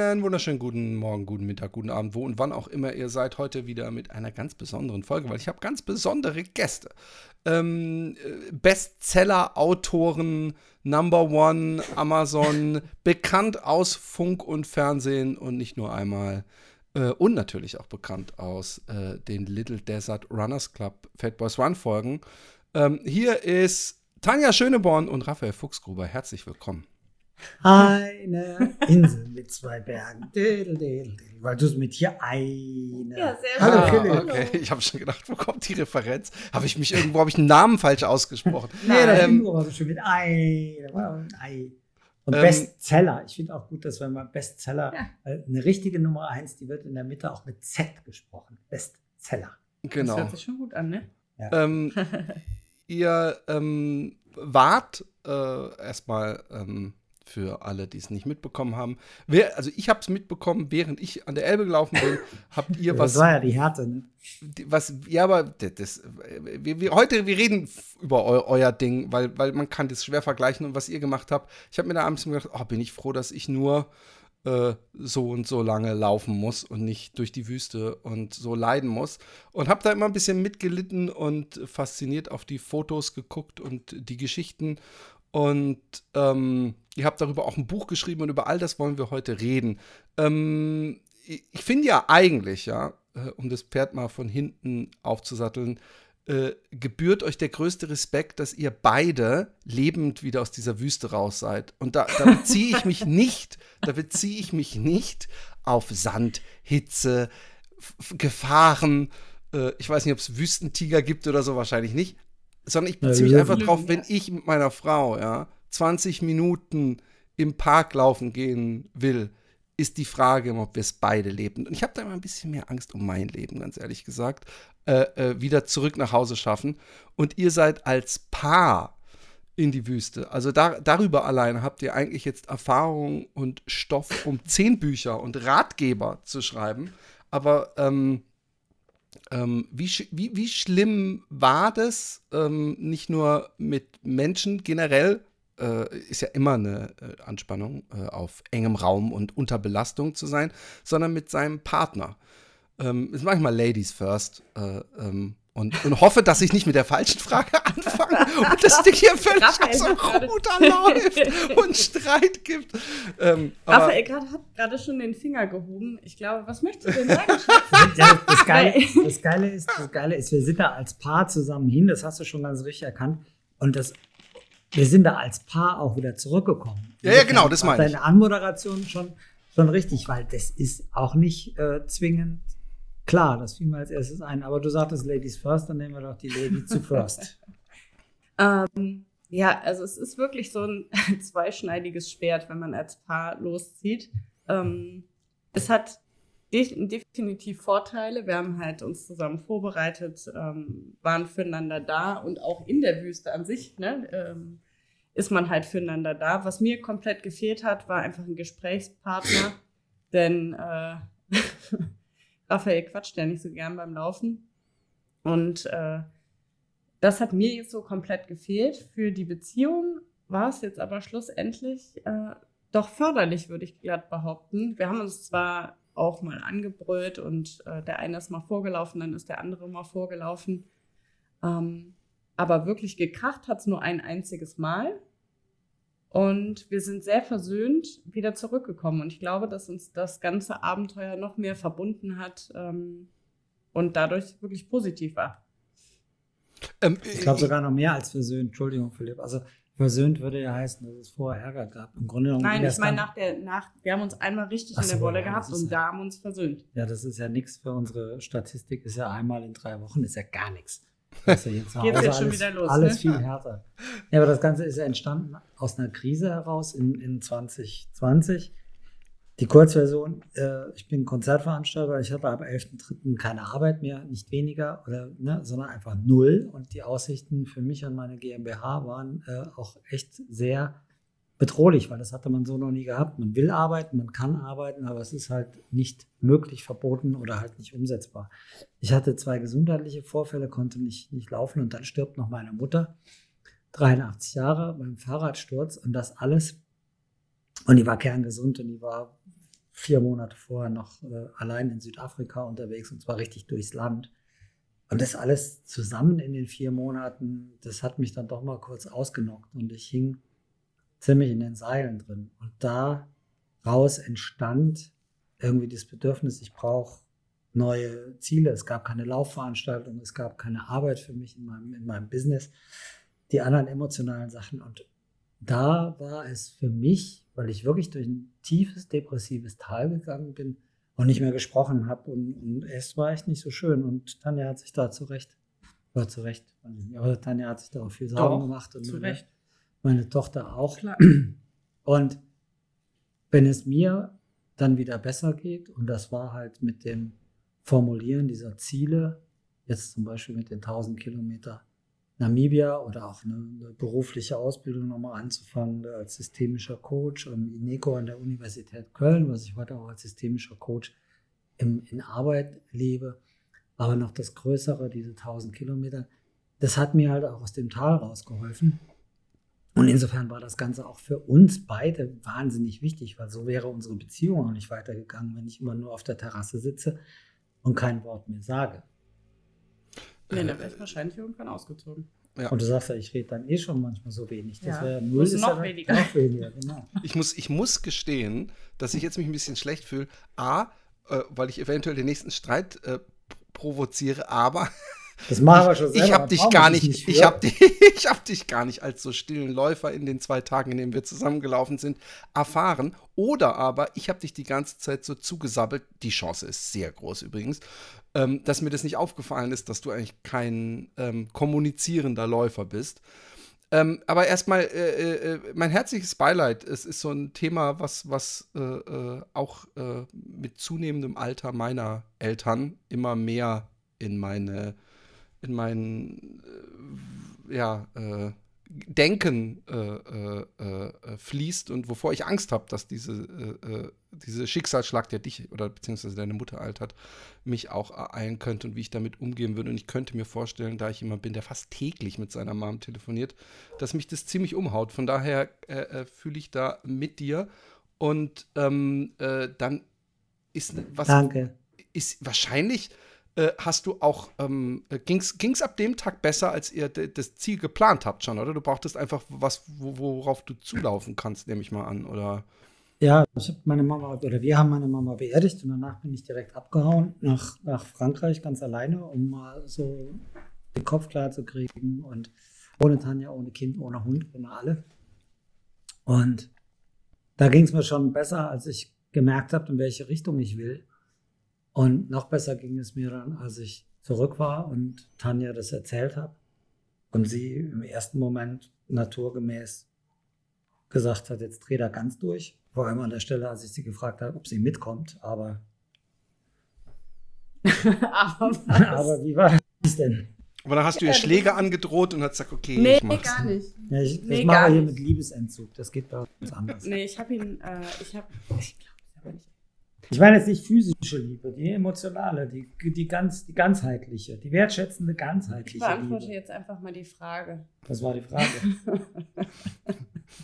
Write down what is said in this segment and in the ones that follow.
Einen wunderschönen guten Morgen, guten Mittag, guten Abend, wo und wann auch immer ihr seid. Heute wieder mit einer ganz besonderen Folge, weil ich habe ganz besondere Gäste. Ähm, Bestseller-Autoren, Number One, Amazon, bekannt aus Funk und Fernsehen und nicht nur einmal. Äh, und natürlich auch bekannt aus äh, den Little Desert Runners Club Fat Boys Run Folgen. Ähm, hier ist Tanja Schöneborn und Raphael Fuchsgruber. Herzlich willkommen. Eine Insel mit zwei Bergen. Dädel, dädel, dädel, weil du es mit hier eine. Ja, sehr Hallo, Ah, okay, ich habe schon gedacht, wo kommt die Referenz? Habe ich mich irgendwo, habe ich einen Namen falsch ausgesprochen? Nee, das Ähm, war so schön mit Ei. Und Ähm, Bestseller. Ich finde auch gut, dass wenn man Bestseller, Ja. äh, eine richtige Nummer eins, die wird in der Mitte auch mit Z gesprochen. Bestseller. Das Genau. hört sich schon gut an, ne? Ähm, ihr ähm, wart äh, erstmal ähm, für alle, die es nicht mitbekommen haben. Wer, also ich habe es mitbekommen, während ich an der Elbe gelaufen bin. Habt ihr was das war ja die Härte, ne? was, ja, aber das, das wir, wir, heute, wir reden über eu, euer Ding, weil, weil man kann das schwer vergleichen und was ihr gemacht habt. Ich habe mir da abends gedacht, oh, bin ich froh, dass ich nur äh, so und so lange laufen muss und nicht durch die Wüste und so leiden muss. Und habe da immer ein bisschen mitgelitten und fasziniert auf die Fotos geguckt und die Geschichten. Und ähm, ihr habt darüber auch ein Buch geschrieben und über all das wollen wir heute reden. Ähm, ich finde ja eigentlich, ja, äh, um das Pferd mal von hinten aufzusatteln, äh, gebührt euch der größte Respekt, dass ihr beide lebend wieder aus dieser Wüste raus seid. Und da, da beziehe ich mich nicht, da beziehe ich mich nicht auf Sand, Hitze, Gefahren. Äh, ich weiß nicht, ob es Wüstentiger gibt oder so, wahrscheinlich nicht. Sondern ich beziehe mich einfach drauf, wenn ich mit meiner Frau, ja, 20 Minuten im Park laufen gehen will, ist die Frage, ob wir es beide leben. Und ich habe da immer ein bisschen mehr Angst um mein Leben, ganz ehrlich gesagt. Äh, äh, wieder zurück nach Hause schaffen. Und ihr seid als Paar in die Wüste. Also da, darüber alleine habt ihr eigentlich jetzt Erfahrung und Stoff, um zehn Bücher und Ratgeber zu schreiben. Aber ähm, ähm, wie, sch- wie, wie schlimm war das, ähm, nicht nur mit Menschen generell, äh, ist ja immer eine äh, Anspannung, äh, auf engem Raum und unter Belastung zu sein, sondern mit seinem Partner. Ähm, ist manchmal Ladies first. Äh, ähm, und, und hoffe, dass ich nicht mit der falschen Frage anfange und das Ding hier völlig Raphael aus dem Ruder läuft und Streit gibt. Ähm, aber, Raphael grad, hat gerade schon den Finger gehoben. Ich glaube, was möchtest du denn sagen? Ja, das, Geile, das, Geile ist, das Geile ist, wir sind da als Paar zusammen hin, das hast du schon ganz richtig erkannt. Und das, wir sind da als Paar auch wieder zurückgekommen. Ja, ja, genau, das meine ich. Deine Anmoderation schon, schon richtig, weil das ist auch nicht äh, zwingend klar, das fiel mir als erstes ein. Aber du sagtest Ladies first, dann nehmen wir doch die Lady zu first. ähm, ja, also es ist wirklich so ein zweischneidiges Schwert, wenn man als Paar loszieht. Ähm, es hat de definitiv Vorteile. Wir haben halt uns zusammen vorbereitet, ähm, waren füreinander da und auch in der Wüste an sich ne, ähm, ist man halt füreinander da. Was mir komplett gefehlt hat, war einfach ein Gesprächspartner, denn äh, Raphael quatscht ja nicht so gern beim Laufen. Und äh, das hat mir jetzt so komplett gefehlt. Für die Beziehung war es jetzt aber schlussendlich äh, doch förderlich, würde ich glatt behaupten. Wir haben uns zwar auch mal angebrüllt und äh, der eine ist mal vorgelaufen, dann ist der andere mal vorgelaufen. Ähm, aber wirklich gekracht hat es nur ein einziges Mal. Und wir sind sehr versöhnt wieder zurückgekommen. Und ich glaube, dass uns das ganze Abenteuer noch mehr verbunden hat ähm, und dadurch wirklich positiv war. ähm, Ich glaube sogar noch mehr als versöhnt. Entschuldigung, Philipp. Also versöhnt würde ja heißen, dass es vorher Ärger gab. Im Grunde genommen Nein, ich meine, nach der, nach, wir haben uns einmal richtig Ach in der so, Wolle ja, gehabt und ja- da haben wir uns versöhnt. Ja, das ist ja nichts für unsere Statistik, ist ja einmal in drei Wochen, ist ja gar nichts. Das ist jetzt Hause jetzt schon alles, wieder los, alles ne? viel härter. Ja, aber das Ganze ist ja entstanden aus einer Krise heraus in, in 2020, Die Kurzversion, äh, ich bin Konzertveranstalter, ich hatte ab 11.3. keine Arbeit mehr, nicht weniger, oder, ne, sondern einfach null. Und die Aussichten für mich und meine GmbH waren äh, auch echt sehr bedrohlich, weil das hatte man so noch nie gehabt. Man will arbeiten, man kann arbeiten, aber es ist halt nicht möglich, verboten oder halt nicht umsetzbar. Ich hatte zwei gesundheitliche Vorfälle, konnte nicht, nicht laufen und dann stirbt noch meine Mutter, 83 Jahre, beim Fahrradsturz und das alles. Und die war kerngesund und die war vier Monate vorher noch äh, allein in Südafrika unterwegs und zwar richtig durchs Land. Und das alles zusammen in den vier Monaten, das hat mich dann doch mal kurz ausgenockt und ich hing ziemlich in den Seilen drin. Und daraus entstand irgendwie das Bedürfnis, ich brauche neue Ziele. Es gab keine Laufveranstaltung, es gab keine Arbeit für mich in meinem, in meinem Business, die anderen emotionalen Sachen. Und da war es für mich, weil ich wirklich durch ein tiefes depressives Tal gegangen bin und nicht mehr gesprochen habe. Und, und es war echt nicht so schön. Und Tanja hat sich da zurecht, war zurecht, aber Tanja hat sich darauf viel Sorgen gemacht. Und Zu Recht. Meine Tochter auch. Und wenn es mir dann wieder besser geht, und das war halt mit dem Formulieren dieser Ziele, jetzt zum Beispiel mit den 1000 Kilometer Namibia oder auch eine, eine berufliche Ausbildung nochmal anzufangen als systemischer Coach am INECO an der Universität Köln, was ich heute auch als systemischer Coach im, in Arbeit lebe. Aber noch das Größere, diese 1000 Kilometer, das hat mir halt auch aus dem Tal rausgeholfen. Und insofern war das Ganze auch für uns beide wahnsinnig wichtig, weil so wäre unsere Beziehung auch nicht weitergegangen, wenn ich immer nur auf der Terrasse sitze und kein Wort mehr sage. Nee, da wäre ich wahrscheinlich irgendwann ausgezogen. Ja. Und du sagst ja, ich rede dann eh schon manchmal so wenig. Das Ja. wäre null. Ist noch weniger. Noch weniger, genau. Ich muss, ich muss gestehen, dass ich jetzt mich ein bisschen schlecht fühle. A, äh, weil ich eventuell den nächsten Streit äh, provoziere, aber Das machen wir schon selber. ich habe dich gar nicht, für. ich habe dich, ich habe dich gar nicht als so stillen Läufer in den zwei Tagen, in denen wir zusammengelaufen sind, erfahren. Oder aber ich habe dich die ganze Zeit so zugesabbelt. Die Chance ist sehr groß übrigens, ähm, dass mir das nicht aufgefallen ist, dass du eigentlich kein ähm, kommunizierender Läufer bist. Ähm, aber erstmal äh, äh, mein herzliches Beileid. Es ist so ein Thema, was, was äh, äh, auch äh, mit zunehmendem Alter meiner Eltern immer mehr in meine, in mein äh, ja, äh, Denken äh, äh, äh, fließt und wovor ich Angst habe, dass diese, diese Schicksalsschlag, der dich oder beziehungsweise deine Mutter ereilt hat, mich auch ereilen könnte und wie ich damit umgehen würde. Und ich könnte mir vorstellen, da ich jemand bin, der fast täglich mit seiner Mom telefoniert, dass mich das ziemlich umhaut. Von daher fühle ich da mit dir. Und ähm, äh, dann ist was Danke. ist wahrscheinlich äh, hast du auch, ähm, ging es ab dem Tag besser, als ihr das Ziel geplant habt schon, oder? Du brauchtest einfach was, wo, worauf du zulaufen kannst, nehme ich mal an, oder? Ja, ich habe meine Mama, oder wir haben meine Mama beerdigt und danach bin ich direkt abgehauen nach, nach Frankreich ganz alleine, um mal so den Kopf klar zu kriegen und ohne Tanja, ohne Kind, ohne Hund, ohne alle. Und da ging es mir schon besser, als ich gemerkt habe, in welche Richtung ich will. Und noch besser ging es mir dann, als ich zurück war und Tanja das erzählt habe und sie im ersten Moment naturgemäß gesagt hat, jetzt dreh da ganz durch. Vor allem an der Stelle, als ich sie gefragt habe, ob sie mitkommt. Aber, Aber was? aber wie war das denn? Aber dann hast du ihr Schläge angedroht und hast gesagt, okay, Nee, ich mach's. gar nicht. Ja, ich, das Nee, machen gar wir hier nicht. mit Liebesentzug. Das geht bei uns anders. Nee, ich habe ihn, äh, ich habe, ich glaube, ich habe nicht. Ich meine jetzt nicht physische Liebe, die emotionale, die, die, ganz, die ganzheitliche, die wertschätzende, Ich ganzheitliche beantworte Liebe. jetzt einfach mal die Frage. Das war die Frage.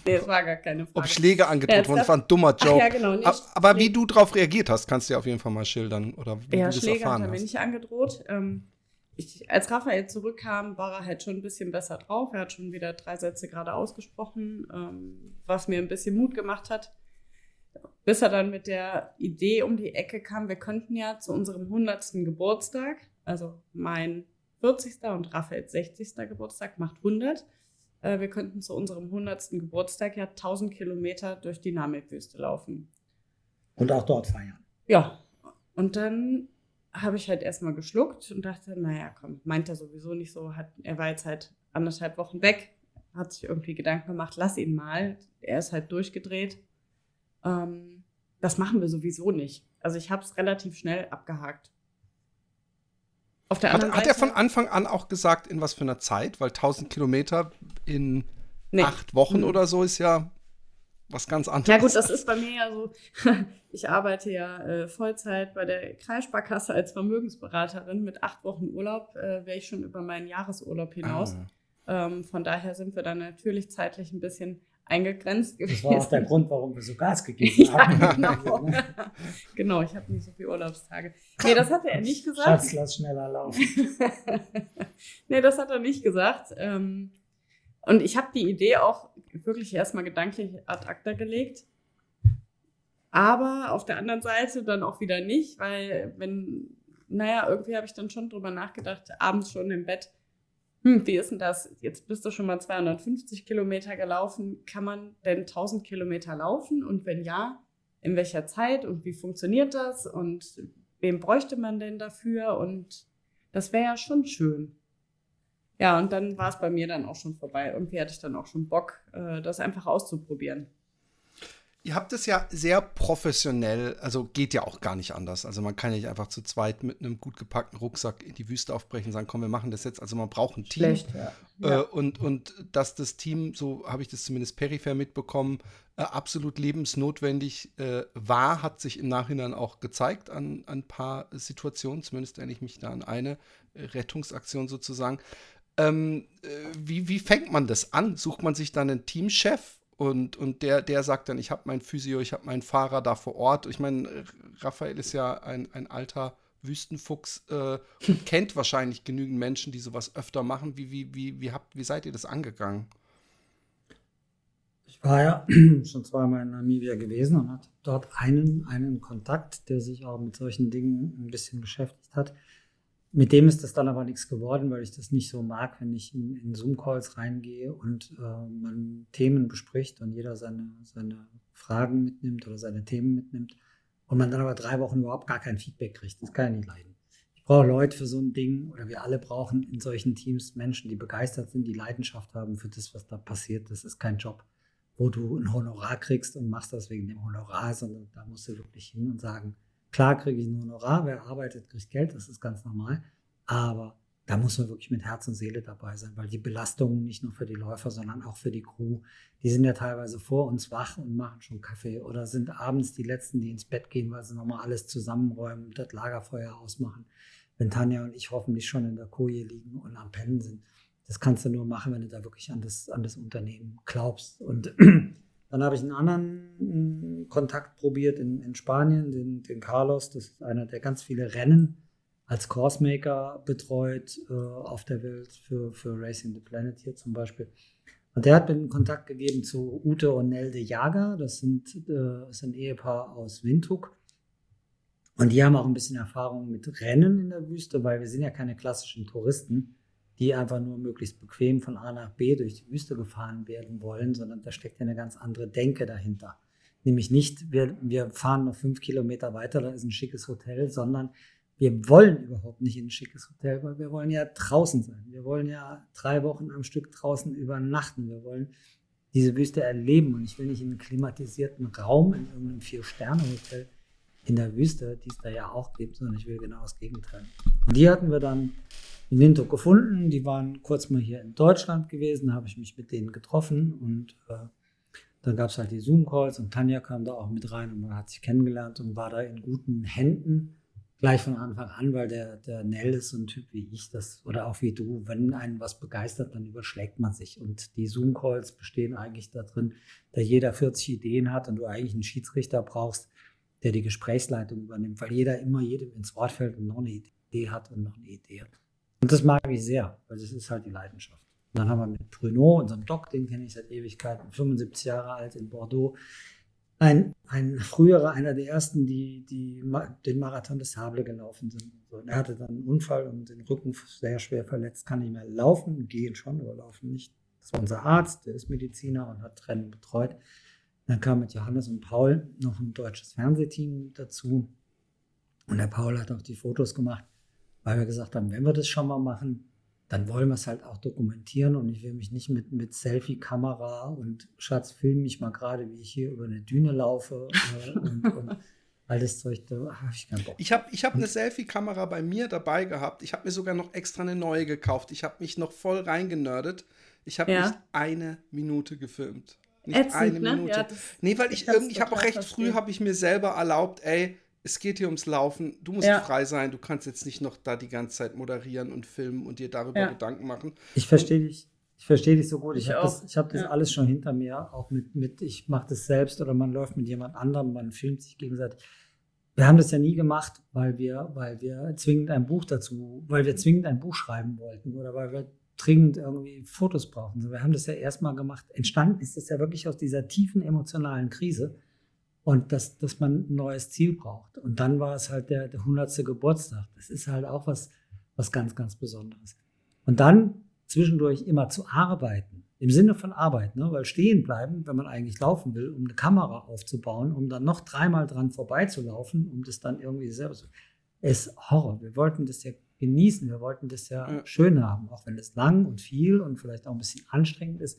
Nee, es war gar keine Frage. Ob Schläge angedroht Ja, wurden, das war ein dummer Ach Joke. ja, genau. Nee, A- Aber wie du darauf reagiert hast, kannst du ja auf jeden Fall mal schildern, oder wie Ja, du das Schläge hat erfahren er mir nicht angedroht. Ähm, ich, als Raphael zurückkam, war er halt schon ein bisschen besser drauf. Er hat schon wieder drei Sätze gerade ausgesprochen, ähm, was mir ein bisschen Mut gemacht hat. Bis er dann mit der Idee um die Ecke kam, wir könnten ja zu unserem 100. Geburtstag, also mein 40. und Raphaels 60. Geburtstag macht 100, äh, wir könnten zu unserem 100. Geburtstag ja 1000 Kilometer durch die Namibwüste laufen. Und auch dort feiern. Ja, und dann habe ich halt erstmal geschluckt und dachte, naja, komm, meint er sowieso nicht so. Hat, er war jetzt halt anderthalb Wochen weg, hat sich irgendwie Gedanken gemacht, lass ihn mal. Er ist halt durchgedreht. Ähm, das machen wir sowieso nicht. Also ich habe es relativ schnell abgehakt. Auf der anderen hat, Seite, hat er von Anfang an auch gesagt, in was für einer Zeit? Weil 1000 Kilometer in nee. acht Wochen mhm. oder so ist ja was ganz anderes. Ja gut, das ist bei mir ja so. Ich arbeite ja äh, Vollzeit bei der Kreissparkasse als Vermögensberaterin. Mit acht Wochen Urlaub äh, wäre ich schon über meinen Jahresurlaub hinaus. Ah. Ähm, von daher sind wir dann natürlich zeitlich ein bisschen eingegrenzt gewesen. Das war auch der Grund, warum wir so Gas gegeben haben. ja, genau. genau, ich habe nicht so viele Urlaubstage. Nee, das hat er nicht gesagt. Schatz, lass schneller laufen. nee, das hat er nicht gesagt. Ähm, und ich habe die Idee auch wirklich erstmal gedanklich ad acta gelegt. Aber auf der anderen Seite dann auch wieder nicht, weil wenn, naja, irgendwie habe ich dann schon drüber nachgedacht, abends schon im Bett, hm, wie ist denn das? Jetzt bist du schon mal 250 Kilometer gelaufen. Kann man denn 1000 Kilometer laufen? Und wenn ja, in welcher Zeit und wie funktioniert das? Und wem bräuchte man denn dafür? Und das wäre ja schon schön. Ja, und dann war es bei mir dann auch schon vorbei. Irgendwie hatte ich dann auch schon Bock, äh, das einfach auszuprobieren. Ihr habt es ja sehr professionell, also geht ja auch gar nicht anders. Also man kann ja nicht einfach zu zweit mit einem gut gepackten Rucksack in die Wüste aufbrechen und sagen, komm, wir machen das jetzt. Also man braucht ein Team. Schlecht, ja. Äh, und, und dass das Team, so habe ich das zumindest peripher mitbekommen, äh, absolut lebensnotwendig äh, war, hat sich im Nachhinein auch gezeigt an, ein paar Situationen. Zumindest erinnere ich mich da an eine Rettungsaktion sozusagen. Ähm, äh, wie, wie fängt man das an? Sucht man sich dann einen Teamchef und, und der, der sagt dann, ich habe meinen Physio, ich habe meinen Fahrer da vor Ort. Ich meine, Raphael ist ja ein, ein alter Wüstenfuchs äh, und kennt wahrscheinlich genügend Menschen, die sowas öfter machen. Wie, wie, wie, wie, habt, wie seid ihr das angegangen? Ich war ja schon zweimal in Namibia gewesen und hatte dort einen, einen Kontakt, der sich auch mit solchen Dingen ein bisschen beschäftigt hat. Mit dem ist das dann aber nichts geworden, weil ich das nicht so mag, wenn ich in, in Zoom-Calls reingehe und äh, man Themen bespricht und jeder seine, seine Fragen mitnimmt oder seine Themen mitnimmt und man dann aber drei Wochen überhaupt gar kein Feedback kriegt. Das kann ja nicht leiden. Ich brauche Leute für so ein Ding oder wir alle brauchen in solchen Teams Menschen, die begeistert sind, die Leidenschaft haben für das, was da passiert. Das ist kein Job, wo du ein Honorar kriegst und machst das wegen dem Honorar, sondern da musst du wirklich hin und sagen, Klar kriege ich ein Honorar, wer arbeitet, kriegt Geld, das ist ganz normal. Aber da muss man wirklich mit Herz und Seele dabei sein, weil die Belastungen nicht nur für die Läufer, sondern auch für die Crew, die sind ja teilweise vor uns wach und machen schon Kaffee oder sind abends die Letzten, die ins Bett gehen, weil sie nochmal alles zusammenräumen, das Lagerfeuer ausmachen. Wenn Tanja und ich hoffentlich schon in der Koje liegen und am Pennen sind. Das kannst du nur machen, wenn du da wirklich an das, an das Unternehmen glaubst. Und Dann habe ich einen anderen mm, Kontakt probiert in, in Spanien, den, den, Carlos. Das ist einer, der ganz viele Rennen als Coursemaker betreut äh, auf der Welt für, für Racing the Planet hier zum Beispiel. Und der hat mir einen Kontakt gegeben zu Ute und Nelde Jager. Das sind, äh, sind ein Ehepaar aus Windhoek. Und die haben auch ein bisschen Erfahrung mit Rennen in der Wüste, weil wir sind ja keine klassischen Touristen die einfach nur möglichst bequem von A nach B durch die Wüste gefahren werden wollen, sondern da steckt ja eine ganz andere Denke dahinter. Nämlich nicht, wir, wir fahren noch fünf Kilometer weiter, da ist ein schickes Hotel, sondern wir wollen überhaupt nicht in ein schickes Hotel, weil wir wollen ja draußen sein. Wir wollen ja drei Wochen am Stück draußen übernachten. Wir wollen diese Wüste erleben und ich will nicht in einem klimatisierten Raum in irgendeinem Vier-Sterne-Hotel in der Wüste, die es da ja auch gibt, sondern ich will genau das Gegenteil. Und die hatten wir dann in Windhoek gefunden. Die waren kurz mal hier in Deutschland gewesen, habe ich mich mit denen getroffen und äh, dann gab es halt die Zoom-Calls und Tanja kam da auch mit rein und man hat sich kennengelernt und war da in guten Händen gleich von Anfang an, weil der, der Nell ist so ein Typ wie ich, das, oder auch wie du, wenn einen was begeistert, dann überschlägt man sich. Und die Zoom-Calls bestehen eigentlich darin, da jeder 40 Ideen hat und du eigentlich einen Schiedsrichter brauchst, der die Gesprächsleitung übernimmt, weil jeder immer jedem ins Wort fällt und noch eine Idee hat und noch eine Idee hat. Und das mag ich sehr, weil das ist halt die Leidenschaft. Und dann haben wir mit Bruno, unserem Doc, den kenne ich seit Ewigkeiten, 75 Jahre alt in Bordeaux, ein, ein früherer, einer der ersten, die, die den Marathon des Sable gelaufen sind. Und er hatte dann einen Unfall und den Rücken sehr schwer verletzt, kann nicht mehr laufen, gehen schon, aber laufen nicht. Das war unser Arzt, der ist Mediziner und hat Rennen betreut. Dann kam mit Johannes und Paul noch ein deutsches Fernsehteam dazu. Und der Paul hat auch die Fotos gemacht weil wir gesagt haben, wenn wir das schon mal machen, dann wollen wir es halt auch dokumentieren und ich will mich nicht mit, mit Selfie-Kamera und Schatz, film mich mal gerade, wie ich hier über eine Düne laufe äh, und, und all das Zeug, da habe ich keinen Bock. Ich habe ich hab eine Selfie-Kamera bei mir dabei gehabt. Ich habe mir sogar noch extra eine neue gekauft. Ich habe mich noch voll reingenördet. Ich habe Ja. nicht eine Minute gefilmt. Nicht Ätzend, eine ne? Minute. Ja, das- nee, weil ich irgendwie, ich habe auch recht früh, habe ich mir selber erlaubt, ey, es geht hier ums Laufen. Du musst Ja. frei sein. Du kannst jetzt nicht noch da die ganze Zeit moderieren und filmen und dir darüber Ja. Gedanken machen. Ich verstehe dich. Ich verstehe dich so gut. Ich, Ich habe das, auch. ich hab das Ja. alles schon hinter mir, auch mit, mit ich mache das selbst oder man läuft mit jemand anderem, man filmt sich gegenseitig. Wir haben das ja nie gemacht, weil wir, weil wir zwingend ein Buch dazu, weil wir zwingend ein Buch schreiben wollten oder weil wir dringend irgendwie Fotos brauchen. So, Wir haben das ja erstmal gemacht. Entstanden ist das ja wirklich aus dieser tiefen emotionalen Krise und dass, dass man ein neues Ziel braucht. Und dann war es halt der, der 100. Geburtstag. Das ist halt auch was, was ganz, ganz Besonderes. Und dann zwischendurch immer zu arbeiten, im Sinne von Arbeit, ne? weil stehen bleiben, wenn man eigentlich laufen will, um eine Kamera aufzubauen, um dann noch dreimal dran vorbeizulaufen, um das dann irgendwie selber zu. ist Horror. Wir wollten das ja genießen, wir wollten das ja, Ja. schön haben, auch wenn es lang und viel und vielleicht auch ein bisschen anstrengend ist.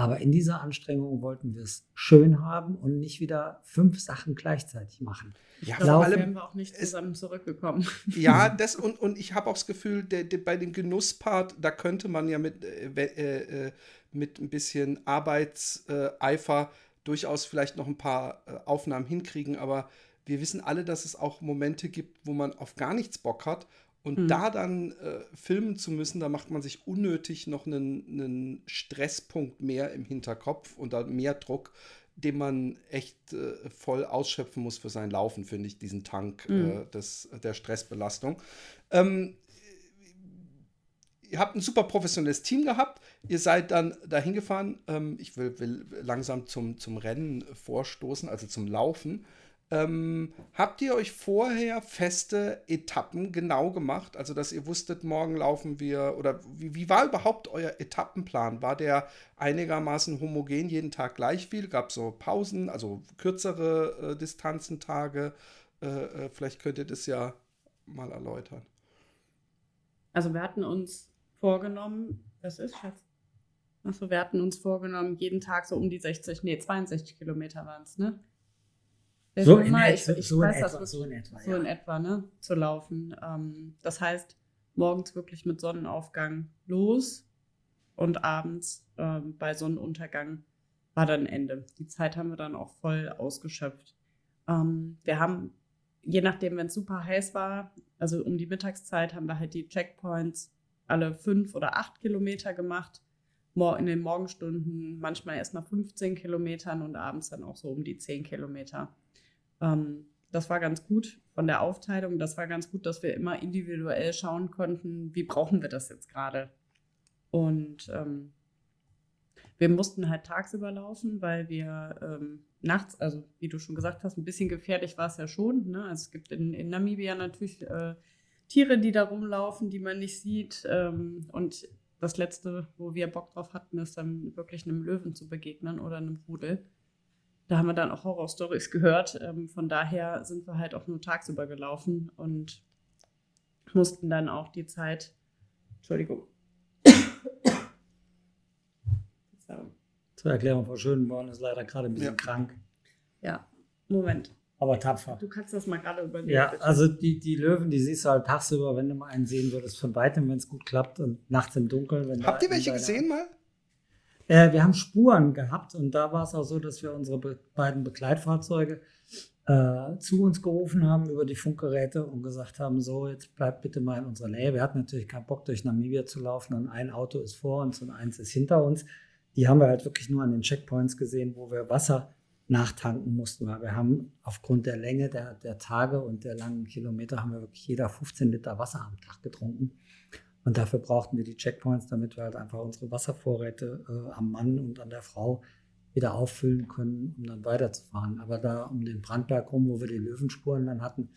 Aber in dieser Anstrengung wollten wir es schön haben und nicht wieder fünf Sachen gleichzeitig machen. Ja, Darauf vor allem, wären wir auch nicht es- zusammen zurückgekommen. Ja, das und, und ich habe auch das Gefühl, der, der, bei dem Genusspart, da könnte man ja mit, äh, äh, äh, mit ein bisschen Arbeitseifer durchaus vielleicht noch ein paar äh, Aufnahmen hinkriegen, aber wir wissen alle, dass es auch Momente gibt, wo man auf gar nichts Bock hat. Und Mhm. da dann äh, filmen zu müssen, da macht man sich unnötig noch einen, einen Stresspunkt mehr im Hinterkopf und dann mehr Druck, den man echt äh, voll ausschöpfen muss für sein Laufen, finde ich, diesen Tank äh, Mhm. des, der Stressbelastung. Ähm, ihr habt ein super professionelles Team gehabt. Ihr seid dann dahin gefahren. Ähm, ich will, will langsam zum, zum Rennen vorstoßen, also zum Laufen. Ähm, habt ihr euch vorher feste Etappen genau gemacht? Also, dass ihr wusstet, morgen laufen wir oder wie, wie war überhaupt euer Etappenplan? War der einigermaßen homogen, jeden Tag gleich viel? Gab es so Pausen, also kürzere äh, Distanzen, Tage? Äh, äh, vielleicht könnt ihr das ja mal erläutern. Also wir hatten uns vorgenommen, was ist, Schatz? Achso, wir hatten uns vorgenommen, jeden Tag so um die 60, nee, 62 Kilometer waren es, ne? Wer So in immer, etwa, ich, ich so in weiß das etwa, wirklich so in etwa, so ja. in etwa, ne? Zu laufen. Ähm, das heißt, morgens wirklich mit Sonnenaufgang los und abends ähm, bei Sonnenuntergang war dann Ende. Die Zeit haben wir dann auch voll ausgeschöpft. Ähm, wir haben, je nachdem, wenn es super heiß war, also um die Mittagszeit, haben wir halt die Checkpoints alle fünf oder acht Kilometer gemacht. In den Morgenstunden manchmal erst nach 15 Kilometern und abends dann auch so um die 10 Kilometer. Ähm, das war ganz gut von der Aufteilung. Das war ganz gut, dass wir immer individuell schauen konnten, wie brauchen wir das jetzt gerade. Und ähm, wir mussten halt tagsüber laufen, weil wir ähm, nachts, also wie du schon gesagt hast, ein bisschen gefährlich war es ja schon. Ne? Also es gibt in, in Namibia natürlich äh, Tiere, die da rumlaufen, die man nicht sieht. Ähm, und das letzte, wo wir Bock drauf hatten, ist dann wirklich einem Löwen zu begegnen oder einem Rudel. Da haben wir dann auch Horrorstories gehört. Ähm, von daher sind wir halt auch nur tagsüber gelaufen und mussten dann auch die Zeit, Entschuldigung. Zur Erklärung, Frau Schönborn ist leider gerade ein bisschen Ja. krank, Ja, Moment. aber tapfer. Du kannst das mal gerade überlegen. Ja, bitte. also die, die Löwen, die siehst du halt tagsüber, wenn du mal einen sehen würdest, von weitem, wenn es gut klappt und nachts im Dunkeln. Wenn Habt ihr welche gesehen mal? Äh, wir haben Spuren gehabt und da war es auch so, dass wir unsere be beiden Begleitfahrzeuge äh, zu uns gerufen haben über die Funkgeräte und gesagt haben, so, jetzt bleibt bitte mal in unserer Nähe. Wir hatten natürlich keinen Bock, durch Namibia zu laufen und ein Auto ist vor uns und eins ist hinter uns. Die haben wir halt wirklich nur an den Checkpoints gesehen, wo wir Wasser nachtanken mussten, weil wir haben aufgrund der Länge der, der Tage und der langen Kilometer haben wir wirklich jeder 15 Liter Wasser am Tag getrunken. Und dafür brauchten wir die Checkpoints, damit wir halt einfach unsere Wasservorräte äh, am Mann und an der Frau wieder auffüllen können, um dann weiterzufahren. Aber da um den Brandberg rum, wo wir die Löwenspuren dann hatten,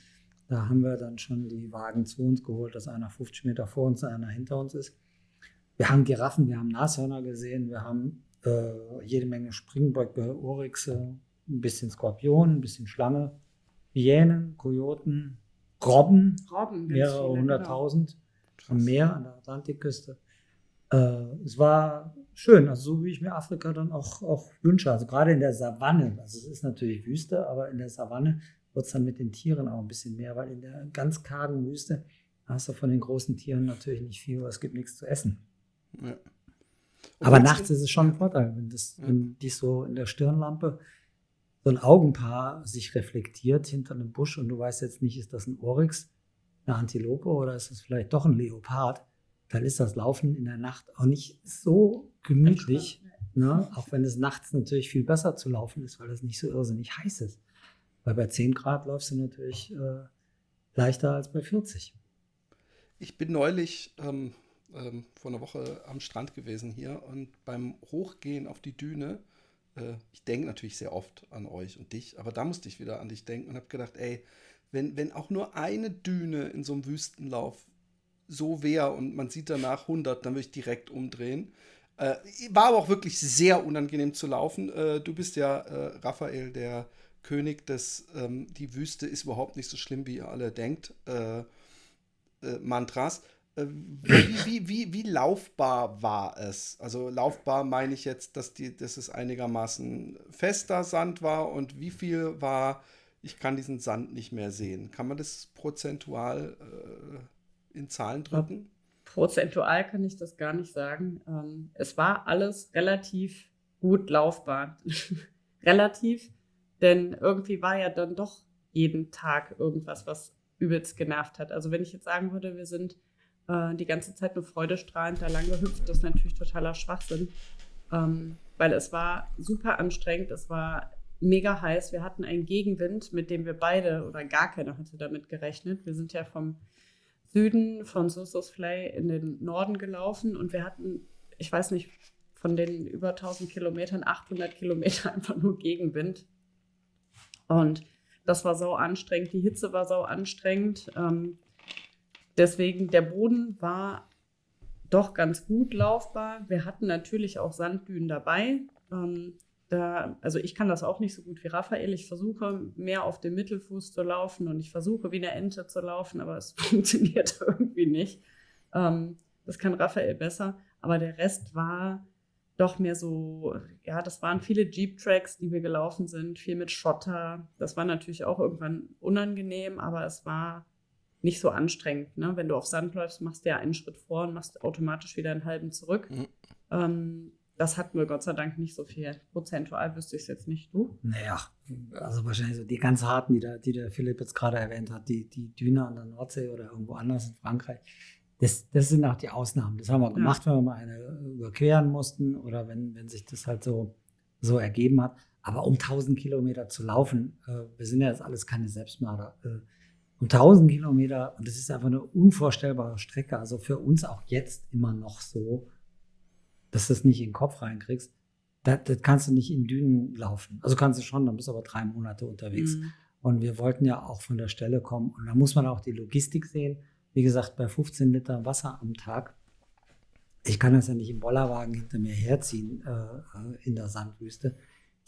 da haben wir dann schon die Wagen zu uns geholt, dass einer 50 Meter vor uns, einer hinter uns ist. Wir haben Giraffen, wir haben Nashörner gesehen, wir haben äh, jede Menge Springböcke, Oryxe, ein bisschen Skorpion, ein bisschen Schlange, Hyänen, Kojoten, Robben, Robben. mehrere viele, hunderttausend. Am Meer, an der Atlantikküste. Äh, es war schön, also so wie ich mir Afrika dann auch, auch wünsche. Also gerade in der Savanne, also es ist natürlich Wüste, aber in der Savanne wird es dann mit den Tieren auch ein bisschen mehr, weil in der ganz kargen Wüste hast du von den großen Tieren natürlich nicht viel, weil es gibt nichts zu essen. Ja. Aber nachts ist es schon ein Vorteil, wenn, das, ja. wenn dich so in der Stirnlampe so ein Augenpaar sich reflektiert hinter einem Busch und du weißt jetzt nicht, ist das ein Oryx, eine Antilope oder ist das vielleicht doch ein Leopard, dann ist das Laufen in der Nacht auch nicht so gemütlich, ne? auch wenn es nachts natürlich viel besser zu laufen ist, weil es nicht so irrsinnig heiß ist. Weil bei 10 Grad läufst du natürlich äh, leichter als bei 40. Ich bin neulich ähm, ähm, vor einer Woche am Strand gewesen hier und beim Hochgehen auf die Düne, äh, ich denke natürlich sehr oft an euch und dich, aber da musste ich wieder an dich denken und habe gedacht, ey, wenn, wenn auch nur eine Düne in so einem Wüstenlauf so wäre und man sieht danach 100, dann würde ich direkt umdrehen. Äh, war aber auch wirklich sehr unangenehm zu laufen. Äh, du bist ja, äh, Raphael, der König des, ähm, die Wüste ist überhaupt nicht so schlimm, wie ihr alle denkt, äh, äh, Mantras. Äh, wie, wie, wie, wie, laufbar war es? Also laufbar meine ich jetzt, dass, die, dass es einigermaßen fester Sand war und wie viel war, ich kann diesen Sand nicht mehr sehen. Kann man das prozentual äh, in Zahlen drücken? Prozentual kann ich das gar nicht sagen. Ähm, es war alles relativ gut laufbar. relativ denn irgendwie war ja dann doch jeden Tag irgendwas, was übelst genervt hat. Also wenn ich jetzt sagen würde, wir sind äh, die ganze Zeit nur freudestrahlend da lang gehüpft, das ist natürlich totaler Schwachsinn. Ähm, weil es war super anstrengend, es war mega heiß. Wir hatten einen Gegenwind, mit dem wir beide oder gar keiner hatte damit gerechnet. Wir sind ja vom Süden von Sussos Flay in den Norden gelaufen und wir hatten, ich weiß nicht, von den über 1000 Kilometern 800 Kilometer einfach nur Gegenwind. Und das war sau anstrengend. Die Hitze war sau anstrengend. Ähm, deswegen, der Boden war doch ganz gut laufbar. Wir hatten natürlich auch Sanddünen dabei. Ähm, da, also ich kann das auch nicht so gut wie Raphael. Ich versuche mehr auf dem Mittelfuß zu laufen und ich versuche wie eine Ente zu laufen, aber es funktioniert irgendwie nicht. Ähm, das kann Raphael besser. Aber der Rest war doch mehr so, ja, das waren viele Jeep-Tracks, die wir gelaufen sind, viel mit Schotter. Das war natürlich auch irgendwann unangenehm, aber es war nicht so anstrengend. Ne? Wenn du auf Sand läufst, machst du ja einen Schritt vor und machst automatisch wieder einen halben zurück. Mhm. Ähm, das hatten wir Gott sei Dank nicht so viel. Prozentual wüsste ich es jetzt nicht. Du? Naja, also wahrscheinlich so die ganz harten, die der, die der Philipp jetzt gerade erwähnt hat, die, die Düne an der Nordsee oder irgendwo anders in Frankreich das, das sind auch die Ausnahmen. Das haben wir gemacht, ja. wenn wir mal eine überqueren mussten oder wenn, wenn sich das halt so, so ergeben hat. Aber um 1000 Kilometer zu laufen, äh, wir sind ja jetzt alles keine Selbstmörder, äh, um 1000 Kilometer, und das ist einfach eine unvorstellbare Strecke, also für uns auch jetzt immer noch so, dass du es nicht in den Kopf reinkriegst. Das, das kannst du nicht in Dünen laufen. Also kannst du schon, dann bist du aber drei Monate unterwegs. Mhm. Und wir wollten ja auch von der Stelle kommen. Und da muss man auch die Logistik sehen wie gesagt, bei 15 Liter Wasser am Tag, ich kann das ja nicht im Bollerwagen hinter mir herziehen äh, in der Sandwüste.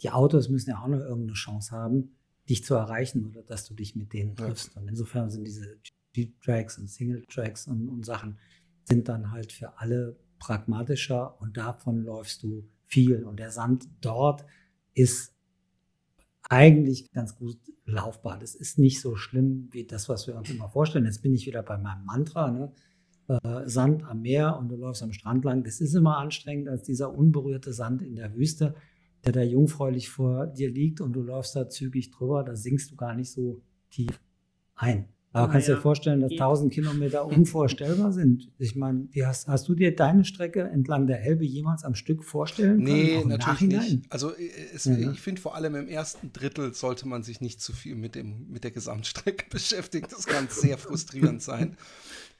Die Autos müssen ja auch noch irgendeine Chance haben, dich zu erreichen oder dass du dich mit denen triffst. Ja. Und insofern sind diese Jeep-Tracks und Single-Tracks und, und Sachen sind dann halt für alle pragmatischer und davon läufst du viel. Und der Sand dort ist eigentlich ganz gut laufbar. Das ist nicht so schlimm wie das, was wir uns immer vorstellen. Jetzt bin ich wieder bei meinem Mantra, ne? äh, Sand am Meer und du läufst am Strand lang. Das ist immer anstrengend als dieser unberührte Sand in der Wüste, der da jungfräulich vor dir liegt und du läufst da zügig drüber. Da sinkst du gar nicht so tief ein. Aber kannst du ja. dir vorstellen, dass 1000 Kilometer unvorstellbar sind? Ich meine, hast, hast du dir deine Strecke entlang der Elbe jemals am Stück vorstellen können? Nee, natürlich Nachhinein? nicht. Also äh, es, ja. ich finde vor allem im ersten Drittel sollte man sich nicht zu viel mit, dem, mit der Gesamtstrecke beschäftigen. Das kann sehr frustrierend sein.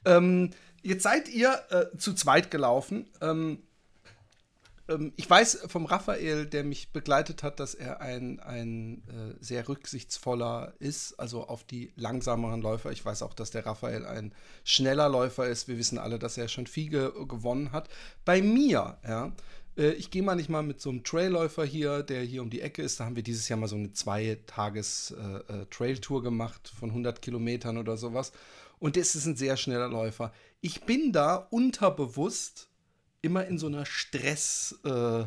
Ähm, jetzt seid ihr äh, zu zweit gelaufen. Ähm, ähm, ich weiß vom Raphael, der mich begleitet hat, dass er ein, ein äh, sehr rücksichtsvoller ist, also auf die langsameren Läufer. Ich weiß auch, dass der Raphael ein schneller Läufer ist. Wir wissen alle, dass er schon viel ge gewonnen hat. Bei mir, ja, äh, ich gehe manchmal mit so einem Trailläufer hier, der hier um die Ecke ist. Da haben wir dieses Jahr mal so eine Zwei-Tages-Trailtour äh, äh gemacht von 100 Kilometern oder sowas. und das ist ein sehr schneller Läufer. Ich bin da unterbewusst immer in so einer Stress, äh, äh,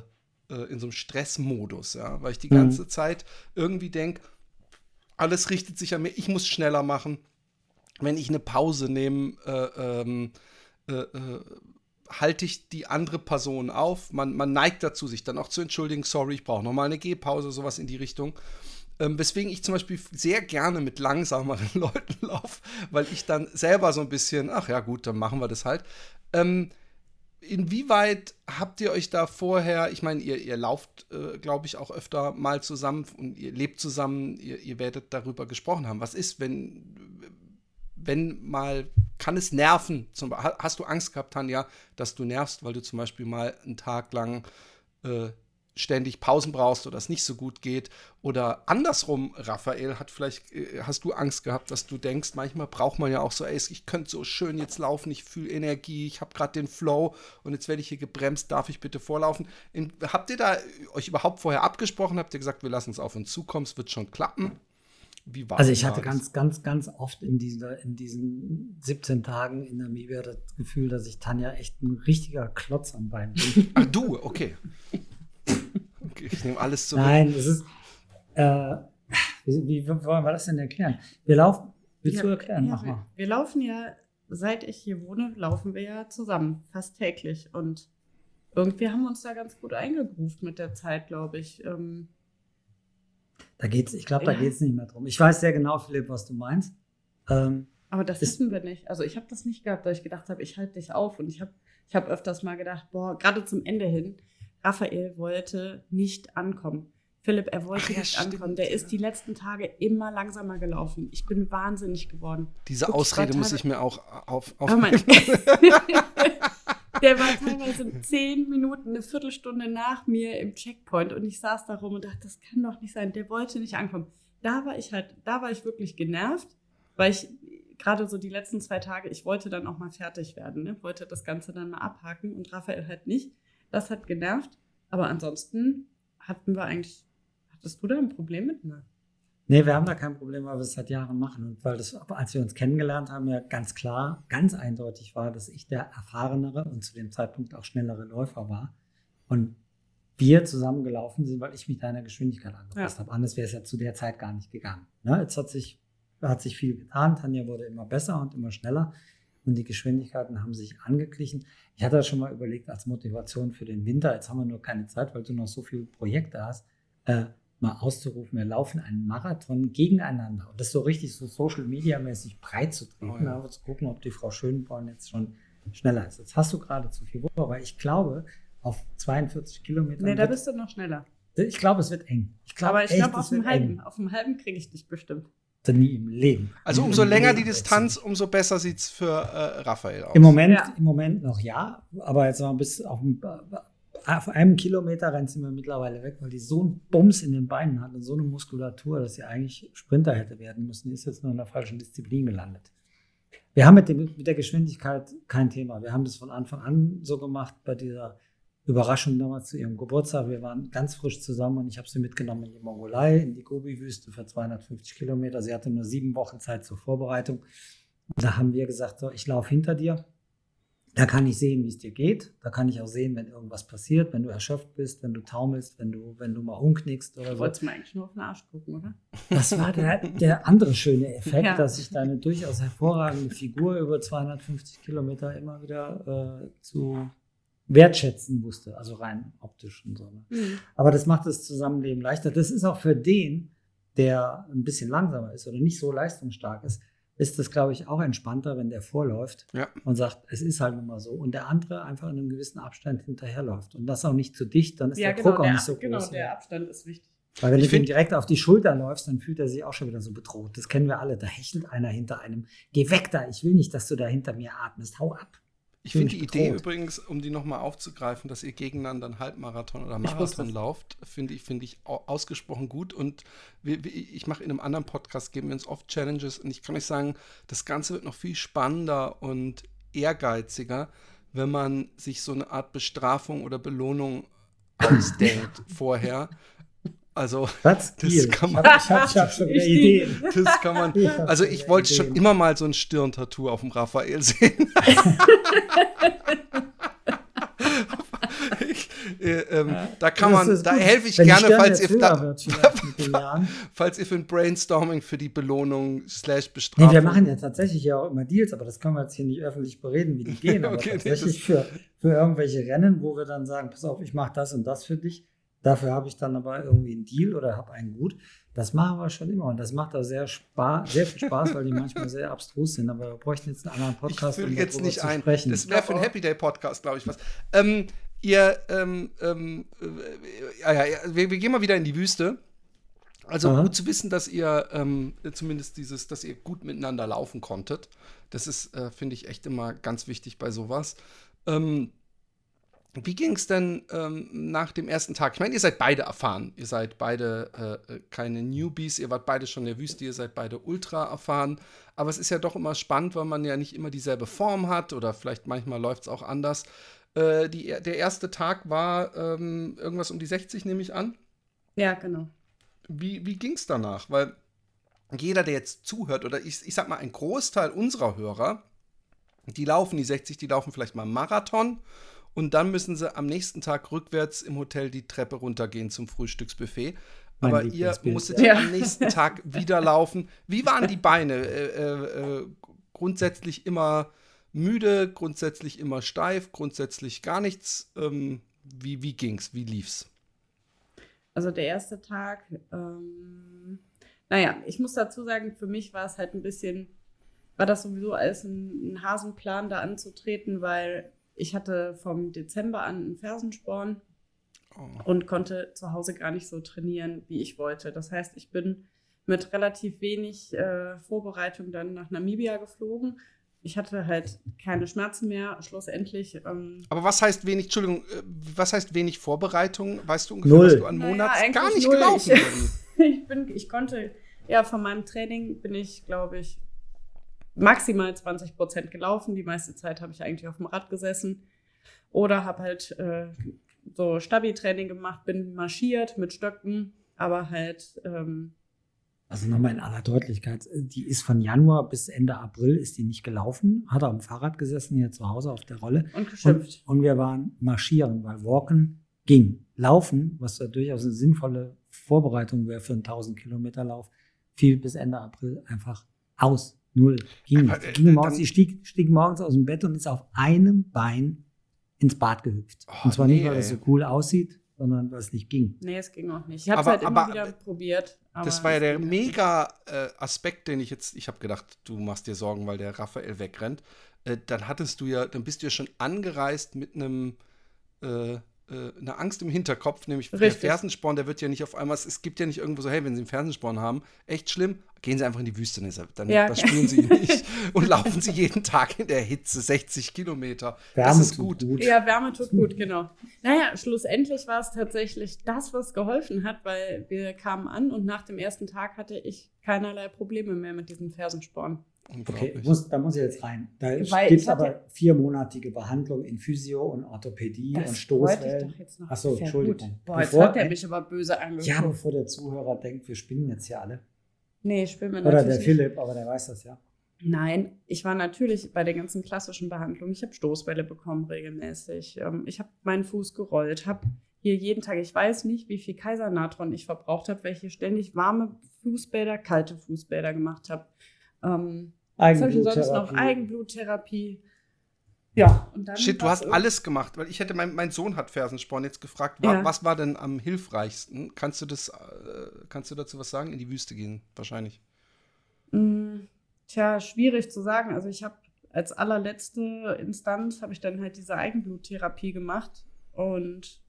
in so einem Stressmodus, ja, weil ich die ganze mhm. Zeit irgendwie denke, alles richtet sich an mir, ich muss schneller machen. Wenn ich eine Pause nehme, äh, ähm, äh, äh, halte ich die andere Person auf. Man, man neigt dazu, sich dann auch zu entschuldigen, sorry, ich brauche nochmal eine Gehpause, sowas in die Richtung. Ähm, weswegen ich zum Beispiel sehr gerne mit langsameren Leuten laufe, weil ich dann selber so ein bisschen, ach ja, gut, dann machen wir das halt. Ähm, inwieweit habt ihr euch da vorher, ich meine, ihr, ihr lauft, äh, glaube ich, auch öfter mal zusammen und ihr lebt zusammen, ihr, ihr werdet darüber gesprochen haben. Was ist, wenn, wenn mal, kann es nerven? Zum, hast du Angst gehabt, Tanja, dass du nervst, weil du zum Beispiel mal einen Tag lang äh, ständig Pausen brauchst oder es nicht so gut geht. Oder andersrum, Raphael, hat vielleicht, äh, hast du Angst gehabt, dass du denkst, manchmal braucht man ja auch so, ey, ich könnte so schön jetzt laufen, ich fühle Energie, ich habe gerade den Flow und jetzt werde ich hier gebremst, darf ich bitte vorlaufen? In, habt ihr da euch überhaupt vorher abgesprochen? Habt ihr gesagt, wir lassen es auf uns zukommen, es wird schon klappen? Wie war also ich hatte ganz, ganz, ganz oft in, dieser, in diesen 17 Tagen in Namibia das Gefühl, dass ich Tanja echt ein richtiger Klotz am Bein bin. Ach du, okay. Ich nehme alles zurück. Nein, es ist. Äh, wie, wie, wollen wir das denn erklären? Wir laufen. Willst ja, du erklären? Ja, Mach mal. Wir, wir laufen ja, seit ich hier wohne, laufen wir ja zusammen, fast täglich. Und irgendwie haben wir uns da ganz gut eingegruft mit der Zeit, glaube ich. Ähm, da geht's, ich glaube, da ja. geht es nicht mehr drum. Ich weiß sehr genau, Philipp, was du meinst. Ähm, aber das wissen wir nicht. Also ich habe das nicht gehabt, weil ich gedacht habe, ich halte dich auf. Und ich habe ich hab öfters mal gedacht, boah, gerade zum Ende hin, Raphael wollte nicht ankommen. Philipp, er wollte Ach, ja, nicht stimmt. ankommen. Der ist die letzten Tage immer langsamer gelaufen. Ich bin wahnsinnig geworden. Diese Guck, Ausrede muss ich mir auch auf, oh aufnehmen. der war teilweise zehn Minuten, eine Viertelstunde nach mir im Checkpoint und ich saß da rum und dachte, das kann doch nicht sein. Der wollte nicht ankommen. Da war ich halt, da war ich wirklich genervt, weil ich gerade so die letzten zwei Tage, ich wollte dann auch mal fertig werden, ne? wollte das Ganze dann mal abhaken und Raphael halt nicht. Das hat genervt. Aber ansonsten hatten wir eigentlich, hattest du da ein Problem mit? Nein. Nee, wir haben da kein Problem, weil wir es seit Jahren machen. Und weil das, als wir uns kennengelernt haben, ja ganz klar, ganz eindeutig war, dass ich der erfahrenere und zu dem Zeitpunkt auch schnellere Läufer war. Und wir zusammengelaufen sind, weil ich mich deiner Geschwindigkeit angepasst ja. habe. Anders wäre es ja zu der Zeit gar nicht gegangen. Ne? Jetzt hat sich, hat sich viel getan. Tanja wurde immer besser und immer schneller und die Geschwindigkeiten haben sich angeglichen. Ich hatte das schon mal überlegt als Motivation für den Winter. Jetzt haben wir nur keine Zeit, weil du noch so viele Projekte hast, äh, mal auszurufen, wir laufen einen Marathon gegeneinander. Und das so richtig so Social Media mäßig breit zu treten, oh, ja. aber zu gucken, ob die Frau Schönborn jetzt schon schneller ist. Jetzt hast du gerade zu viel Wunder, aber ich glaube, auf 42 Kilometern. Nee, da bist du noch schneller. Ich glaube, es wird eng. Ich glaub, aber ich glaube, auf dem halben, auf dem halben kriege ich dich bestimmt nie im Leben. Also umso länger die Distanz, umso besser sieht es für äh, Raphael aus. Im Moment, ja. Im Moment noch ja, aber jetzt mal bis auf, auf einem Kilometer rennt sie mir mittlerweile weg, weil die so einen Bums in den Beinen hat und so eine Muskulatur, dass sie eigentlich Sprinter hätte werden müssen. Die ist jetzt nur in der falschen Disziplin gelandet. Wir haben mit, dem, mit der Geschwindigkeit kein Thema. Wir haben das von Anfang an so gemacht bei dieser Überraschung damals zu ihrem Geburtstag. Wir waren ganz frisch zusammen und ich habe sie mitgenommen in die Mongolei, in die Gobi-Wüste für 250 Kilometer. Sie hatte nur sieben Wochen Zeit zur Vorbereitung. Und da haben wir gesagt, so, ich laufe hinter dir. Da kann ich sehen, wie es dir geht. Da kann ich auch sehen, wenn irgendwas passiert, wenn du erschöpft bist, wenn du taumelst, wenn du, wenn du mal umknickst oder so. Wolltest du mir eigentlich nur auf den Arsch gucken, oder? Das war der, der andere schöne Effekt, ja. dass ich deine durchaus hervorragende Figur über 250 Kilometer immer wieder äh, zu wertschätzen wusste, also rein optisch und so. Ne? Mhm. Aber das macht das Zusammenleben leichter. Das ist auch für den, der ein bisschen langsamer ist oder nicht so leistungsstark ist, ist das, glaube ich, auch entspannter, wenn der vorläuft ja. und sagt, es ist halt nun mal so. Und der andere einfach in einem gewissen Abstand hinterherläuft. Und das auch nicht zu dicht, dann ist ja, der genau, Druck auch nicht so genau, groß. Genau, der Abstand ist wichtig. Weil wenn ich du ihm direkt auf die Schulter läufst, dann fühlt er sich auch schon wieder so bedroht. Das kennen wir alle. Da hechelt einer hinter einem. Geh weg da, ich will nicht, dass du da hinter mir atmest. Hau ab. Ich finde die Idee übrigens, um die nochmal aufzugreifen, dass ihr gegeneinander einen Halbmarathon oder Marathon lauft, finde ich, finde ich ausgesprochen gut. Und wir, ich mache in einem anderen Podcast, geben wir uns oft Challenges und ich kann euch sagen, das Ganze wird noch viel spannender und ehrgeiziger, wenn man sich so eine Art Bestrafung oder Belohnung ausdenkt vorher. Also? Das kann ich man- ich hab, ich hab schon wieder Ideen. das kann man. Ich Also, ich wollte schon immer mal so ein Stirntattoo auf dem Raphael sehen. ich, äh, ähm, da kann Das man, da helfe ich Wenn gerne, falls ihr, da, wird falls ihr für ein Brainstorming für die Belohnung slash Nee, Bestrafung. wir machen ja tatsächlich ja auch immer Deals, aber das können wir jetzt hier nicht öffentlich bereden, wie die gehen. Aber Okay, nee, tatsächlich für, für irgendwelche Rennen, wo wir dann sagen, pass auf, ich mache das und das für dich. Dafür habe ich dann aber irgendwie einen Deal oder habe einen Gut. Das machen wir schon immer und das macht auch sehr, spa sehr viel Spaß, weil die manchmal sehr abstrus sind. Aber wir bräuchten jetzt einen anderen Ich Podcast, will um jetzt nicht zu ein. sprechen. Das wäre für einen Happy Day Podcast, glaube ich, was. Ähm, ihr, ähm, ähm, äh, ja, ja, wir, wir gehen mal wieder in die Wüste. Also Aha. gut zu wissen, dass ihr ähm, zumindest dieses, dass ihr gut miteinander laufen konntet. Das ist, äh, finde ich, echt immer ganz wichtig bei sowas. Ähm, wie ging es denn ähm, nach dem ersten Tag? Ich meine, ihr seid beide erfahren. Ihr seid beide äh, äh, keine Newbies, ihr wart beide schon in der Wüste, ihr seid beide ultra erfahren. Aber es ist ja doch immer spannend, weil man ja nicht immer dieselbe Form hat oder vielleicht manchmal läuft es auch anders. Äh, die, der erste Tag war ähm, irgendwas um die 60, nehme ich an. Ja, genau. Wie, wie ging es danach? Weil jeder, der jetzt zuhört, oder ich, ich sag mal, ein Großteil unserer Hörer, die laufen die 60, die laufen vielleicht mal einen Marathon und dann müssen sie am nächsten Tag rückwärts im Hotel die Treppe runtergehen zum Frühstücksbuffet. Mein Aber ihr musstet ja. am nächsten Tag wieder laufen. Wie waren die Beine? Äh, äh, äh, grundsätzlich immer müde, grundsätzlich immer steif, grundsätzlich gar nichts. Ähm, wie, wie ging's? Wie lief's? Also der erste Tag, ähm, naja, ich muss dazu sagen, für mich war es halt ein bisschen, war das sowieso als ein, ein Hasenplan da anzutreten, weil ich hatte vom Dezember an einen Fersensporn Oh. und konnte zu Hause gar nicht so trainieren, wie ich wollte. Das heißt, ich bin mit relativ wenig äh, Vorbereitung dann nach Namibia geflogen. Ich hatte halt keine Schmerzen mehr, schlussendlich. Ähm, Aber was heißt wenig, Entschuldigung, äh, was heißt wenig Vorbereitung? Weißt du ungefähr, Null. was du an Naja, Monats eigentlich gar nicht null. gelaufen Ich- bist? ich bin, ich konnte, ja, von meinem Training bin ich, glaube ich, maximal 20 Prozent gelaufen. Die meiste Zeit habe ich eigentlich auf dem Rad gesessen oder habe halt äh, so Stabi-Training gemacht, bin marschiert mit Stöcken, aber halt, ähm, Also nochmal in aller Deutlichkeit, die ist von Januar bis Ende April ist die nicht gelaufen, hat auf dem Fahrrad gesessen, hier zu Hause auf der Rolle. und geschimpft. Und, und wir waren marschieren, weil Walken ging. Laufen, was ja durchaus eine sinnvolle Vorbereitung wäre für einen 1000 Kilometer Lauf, fiel bis Ende April einfach aus. Null. Ging Aber, nicht. äh, Ging morgens, dann- sie stieg, stieg morgens aus dem Bett und ist auf einem Bein ins Bad gehüpft. Oh, und zwar nee, nicht, weil das ey. so cool aussieht, sondern weil es nicht ging. Nee, es ging auch nicht. Ich habe es Aber- halt immer aber- wieder probiert. Aber Das war ja es der halt nicht. mega äh, Aspekt, den ich jetzt, ich habe gedacht, du machst dir Sorgen, weil der Raphael wegrennt. Äh, dann hattest du ja, dann bist du ja schon angereist mit einem äh, äh, einer Angst im Hinterkopf, nämlich der Richtig. Fersensporn, der wird ja nicht auf einmal, es gibt ja nicht irgendwo so, hey, wenn Sie einen Fersensporn haben, echt schlimm, gehen Sie einfach in die Wüste, dann, er- dann, Ja. spüren Sie ihn nicht und laufen Sie jeden Tag in der Hitze 60 Kilometer. das Wärme ist tut gut. Ja, Wärme tut gut, genau. Naja, schlussendlich war es tatsächlich das, was geholfen hat, weil wir kamen an und nach dem ersten Tag hatte ich keinerlei Probleme mehr mit diesem Fersensporn. Okay, muss, da muss ich jetzt rein. Da gibt es aber viermonatige Behandlung in Physio und Orthopädie und wollte ich Stoßwellen. doch jetzt noch. Ach so, Sehr Entschuldigung. Boah, jetzt Bevor- hat er mich aber böse angeguckt. Ja, bevor der Zuhörer denkt, wir spinnen jetzt hier alle. nee, ich will mir Oder der nicht. Philipp, aber der weiß das ja. Nein, ich war natürlich bei der ganzen klassischen Behandlung. Ich habe Stoßwelle bekommen regelmäßig. Ähm, Ich habe meinen Fuß gerollt, habe hier jeden Tag, ich weiß nicht, wie viel Kaisernatron ich verbraucht habe, weil ich hier ständig warme Fußbäder, kalte Fußbäder gemacht habe. Ähm, was habe ich denn sonst noch? Eigenbluttherapie. Ja, und dann. Shit, du hast irg- alles gemacht, weil ich hätte, mein, mein Sohn hat Fersensporn jetzt gefragt, Ja. was war denn am hilfreichsten? Kannst du das, äh, kannst du dazu was sagen? In die Wüste gehen, wahrscheinlich. Mm, Tja, schwierig zu sagen. Also ich habe als allerletzte Instanz habe ich dann halt diese Eigenbluttherapie gemacht und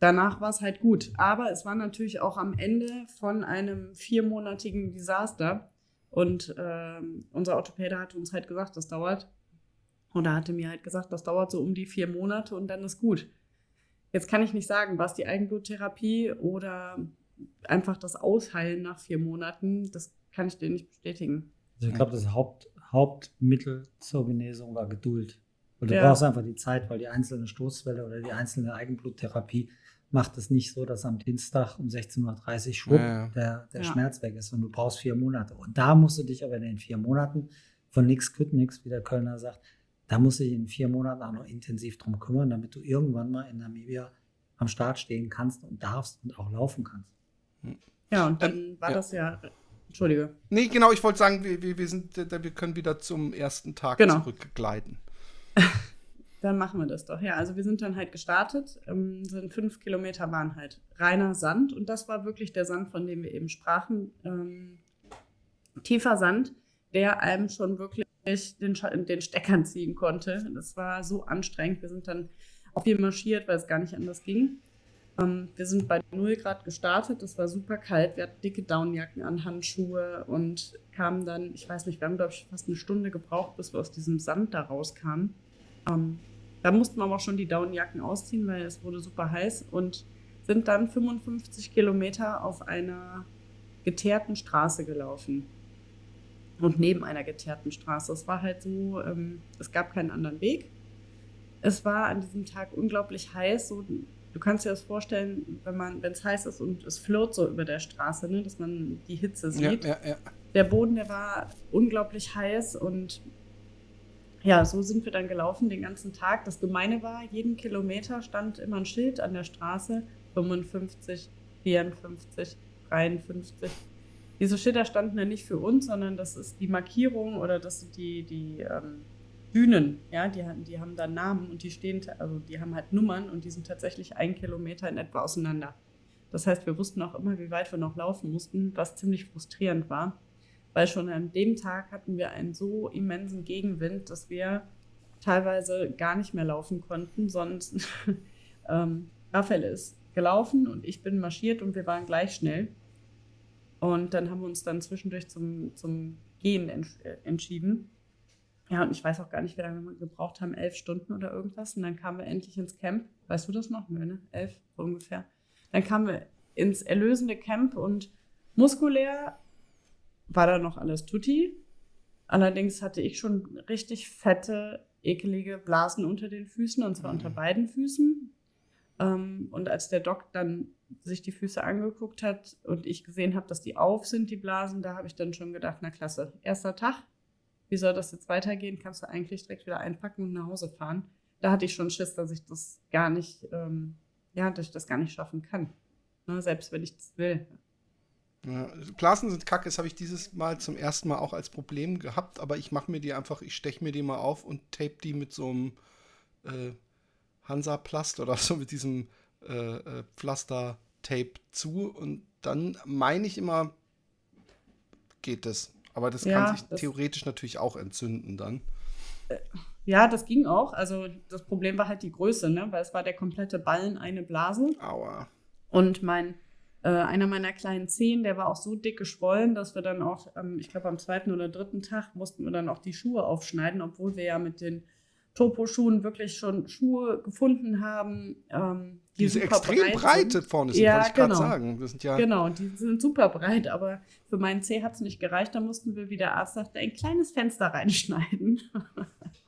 danach war es halt gut. Aber es war natürlich auch am Ende von einem viermonatigen Desaster und ähm, unser Orthopäde hat uns halt gesagt, das dauert oder hatte mir halt gesagt, das dauert so um die vier Monate und dann ist gut. Jetzt kann ich nicht sagen, war es die Eigenbluttherapie oder einfach das Ausheilen nach vier Monaten. Das kann ich dir nicht bestätigen. Also ich glaube, das Haupt, Hauptmittel zur Genesung war Geduld. Und du Ja. brauchst einfach die Zeit, weil die einzelne Stoßwelle oder die einzelne Eigenbluttherapie macht es nicht so, dass am Dienstag um 16.30 Uhr schwupp Ja, ja. der, der Ja. Schmerz weg ist und du brauchst vier Monate. Und da musst du dich aber in den vier Monaten von nix kütt nix, wie der Kölner sagt, da musst du dich in vier Monaten auch noch intensiv drum kümmern, damit du irgendwann mal in Namibia am Start stehen kannst und darfst und auch laufen kannst. Ja, und dann war ja. das ja. Entschuldige. Nee, genau, ich wollte sagen, wir, wir, wir, sind, wir können wieder zum ersten Tag Genau. zurückgleiten. Dann machen wir das doch. Ja, also wir sind dann halt gestartet. Ähm, sind fünf Kilometer waren halt reiner Sand und das war wirklich der Sand, von dem wir eben sprachen. Ähm, tiefer Sand, der einem schon wirklich den, den Steckern ziehen konnte. Das war so anstrengend. Wir sind dann auch viel marschiert, weil es gar nicht anders ging. Ähm, wir sind bei 0 Grad gestartet. Es war super kalt. Wir hatten dicke Downjacken an, Handschuhe und kamen dann, ich weiß nicht, wir haben, glaube ich, fast eine Stunde gebraucht, bis wir aus diesem Sand da rauskamen. Ähm, da mussten wir aber auch schon die Downjacken ausziehen, weil es wurde super heiß und sind dann 55 Kilometer auf einer geteerten Straße gelaufen. Und neben einer geteerten Straße. Es war halt so, ähm, es gab keinen anderen Weg. Es war an diesem Tag unglaublich heiß. So, du kannst dir das vorstellen, wenn man, wenn es heiß ist und es flirrt so über der Straße, ne, dass man die Hitze Ja, sieht ja, ja. der Boden, der war unglaublich heiß und ja, so sind wir dann gelaufen den ganzen Tag. Das Gemeine war, jeden Kilometer stand immer ein Schild an der Straße, 55, 54, 53. Diese Schilder standen ja nicht für uns, sondern das ist die Markierung oder das sind die, die ähm, Dünen, ja, die, haben- die haben da Namen und die stehen, also die haben halt Nummern und die sind tatsächlich ein Kilometer in etwa auseinander. Das heißt, wir wussten auch immer, wie weit wir noch laufen mussten, was ziemlich frustrierend war weil schon an dem Tag hatten wir einen so immensen Gegenwind, dass wir teilweise gar nicht mehr laufen konnten. Sonst ähm, Raphael ist gelaufen und ich bin marschiert und wir waren gleich schnell. Und dann haben wir uns dann zwischendurch zum, zum Gehen entsch äh, entschieden. Ja, und ich weiß auch gar nicht, wie lange wir gebraucht haben, elf Stunden oder irgendwas. Und dann kamen wir endlich ins Camp. Weißt du das noch? Nö, ne? Elf, ungefähr. Dann kamen wir ins erlösende Camp und muskulär war da noch alles tutti. Allerdings hatte ich schon richtig fette, ekelige Blasen unter den Füßen, und zwar unter beiden Füßen. Ähm, und als der Doc dann sich die Füße angeguckt hat und ich gesehen habe, dass die auf sind, die Blasen, da habe ich dann schon gedacht, na klasse, erster Tag, wie soll das jetzt weitergehen? Kannst du eigentlich direkt wieder einpacken und nach Hause fahren? Da hatte ich schon Schiss, dass ich das gar nicht, ähm, ja, dass ich das gar nicht schaffen kann. Ne, selbst wenn ich das will. Ja, Blasen sind kacke, das habe ich dieses Mal zum ersten Mal auch als Problem gehabt, aber ich mache mir die einfach, ich steche mir die mal auf und tape die mit so einem äh, Hansa-Plast oder so mit diesem äh, äh, Pflaster-Tape zu und dann meine ich immer, geht das. Aber das Ja, kann sich das- theoretisch natürlich auch entzünden dann. Ja, das ging auch. Also das Problem war halt die Größe, ne? weil es war der komplette Ballen eine Blase. Aua. Und mein, äh, einer meiner kleinen Zehen, der war auch so dick geschwollen, dass wir dann auch, ähm, ich glaube am zweiten oder dritten Tag mussten wir dann auch die Schuhe aufschneiden, obwohl wir ja mit den Topo-Schuhen wirklich schon Schuhe gefunden haben. Ähm, die Diese super extrem breit breite sind. vorne sind, Ja, wollte ich gerade genau. sagen. Das sind ja Genau, die sind super breit, aber für meinen Zeh hat es nicht gereicht. Da mussten wir, wie der Arzt sagte, ein kleines Fenster reinschneiden.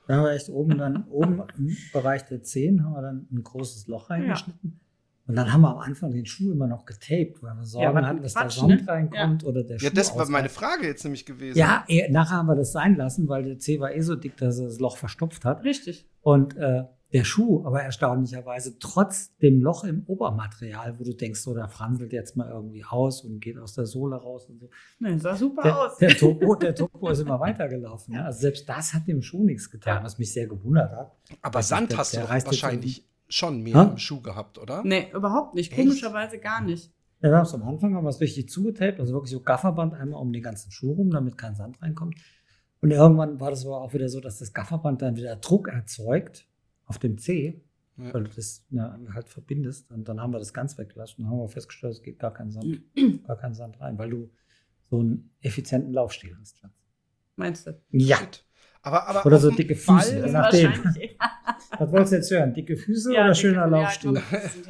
Da haben wir echt oben dann, oben im Bereich der Zehen haben wir dann ein großes Loch reingeschnitten. Und dann haben wir am Anfang den Schuh immer noch getaped, weil wir Sorgen was hatten, dass Quatsch, da Sand ne? reinkommt oder der Schuh Ja, das war meine. Frage jetzt nämlich gewesen. Ja, eh, nachher haben wir das sein lassen, weil der Zeh war eh so dick, dass er das Loch verstopft hat. Richtig. Und äh, der Schuh, aber erstaunlicherweise trotz dem Loch im Obermaterial, wo du denkst, so, der franselt jetzt mal irgendwie aus und geht aus der Sohle raus und so. Ne, sah super Der, aus. der, Topo, der Topo ist immer weitergelaufen. Ne? Also selbst das hat dem Schuh nichts getan, Ja. was mich sehr gewundert hat. Aber Der- Sand der- hast du der jetzt wahrscheinlich schon mehr Hä? im Schuh gehabt, oder? Nee, überhaupt nicht. Echt? Komischerweise gar nicht. Ja, wir haben es am Anfang haben wir es richtig zugetaped, also wirklich so Gafferband einmal um den ganzen Schuh rum, damit kein Sand reinkommt. Und irgendwann war das aber auch wieder so, dass das Gafferband dann wieder Druck erzeugt auf dem Zeh, Ja. weil du das na, halt verbindest. Und dann haben wir das ganz weggelassen und haben wir festgestellt, es geht gar kein Sand, gar kein Sand rein, weil du so einen effizienten Laufstil hast. Schatz. Meinst du? Ja, Shit. Aber, aber Oder so dicke Füße, je nachdem. was wolltest du jetzt hören? Dicke Füße Ja, oder dicke- schöner Laufstil? ja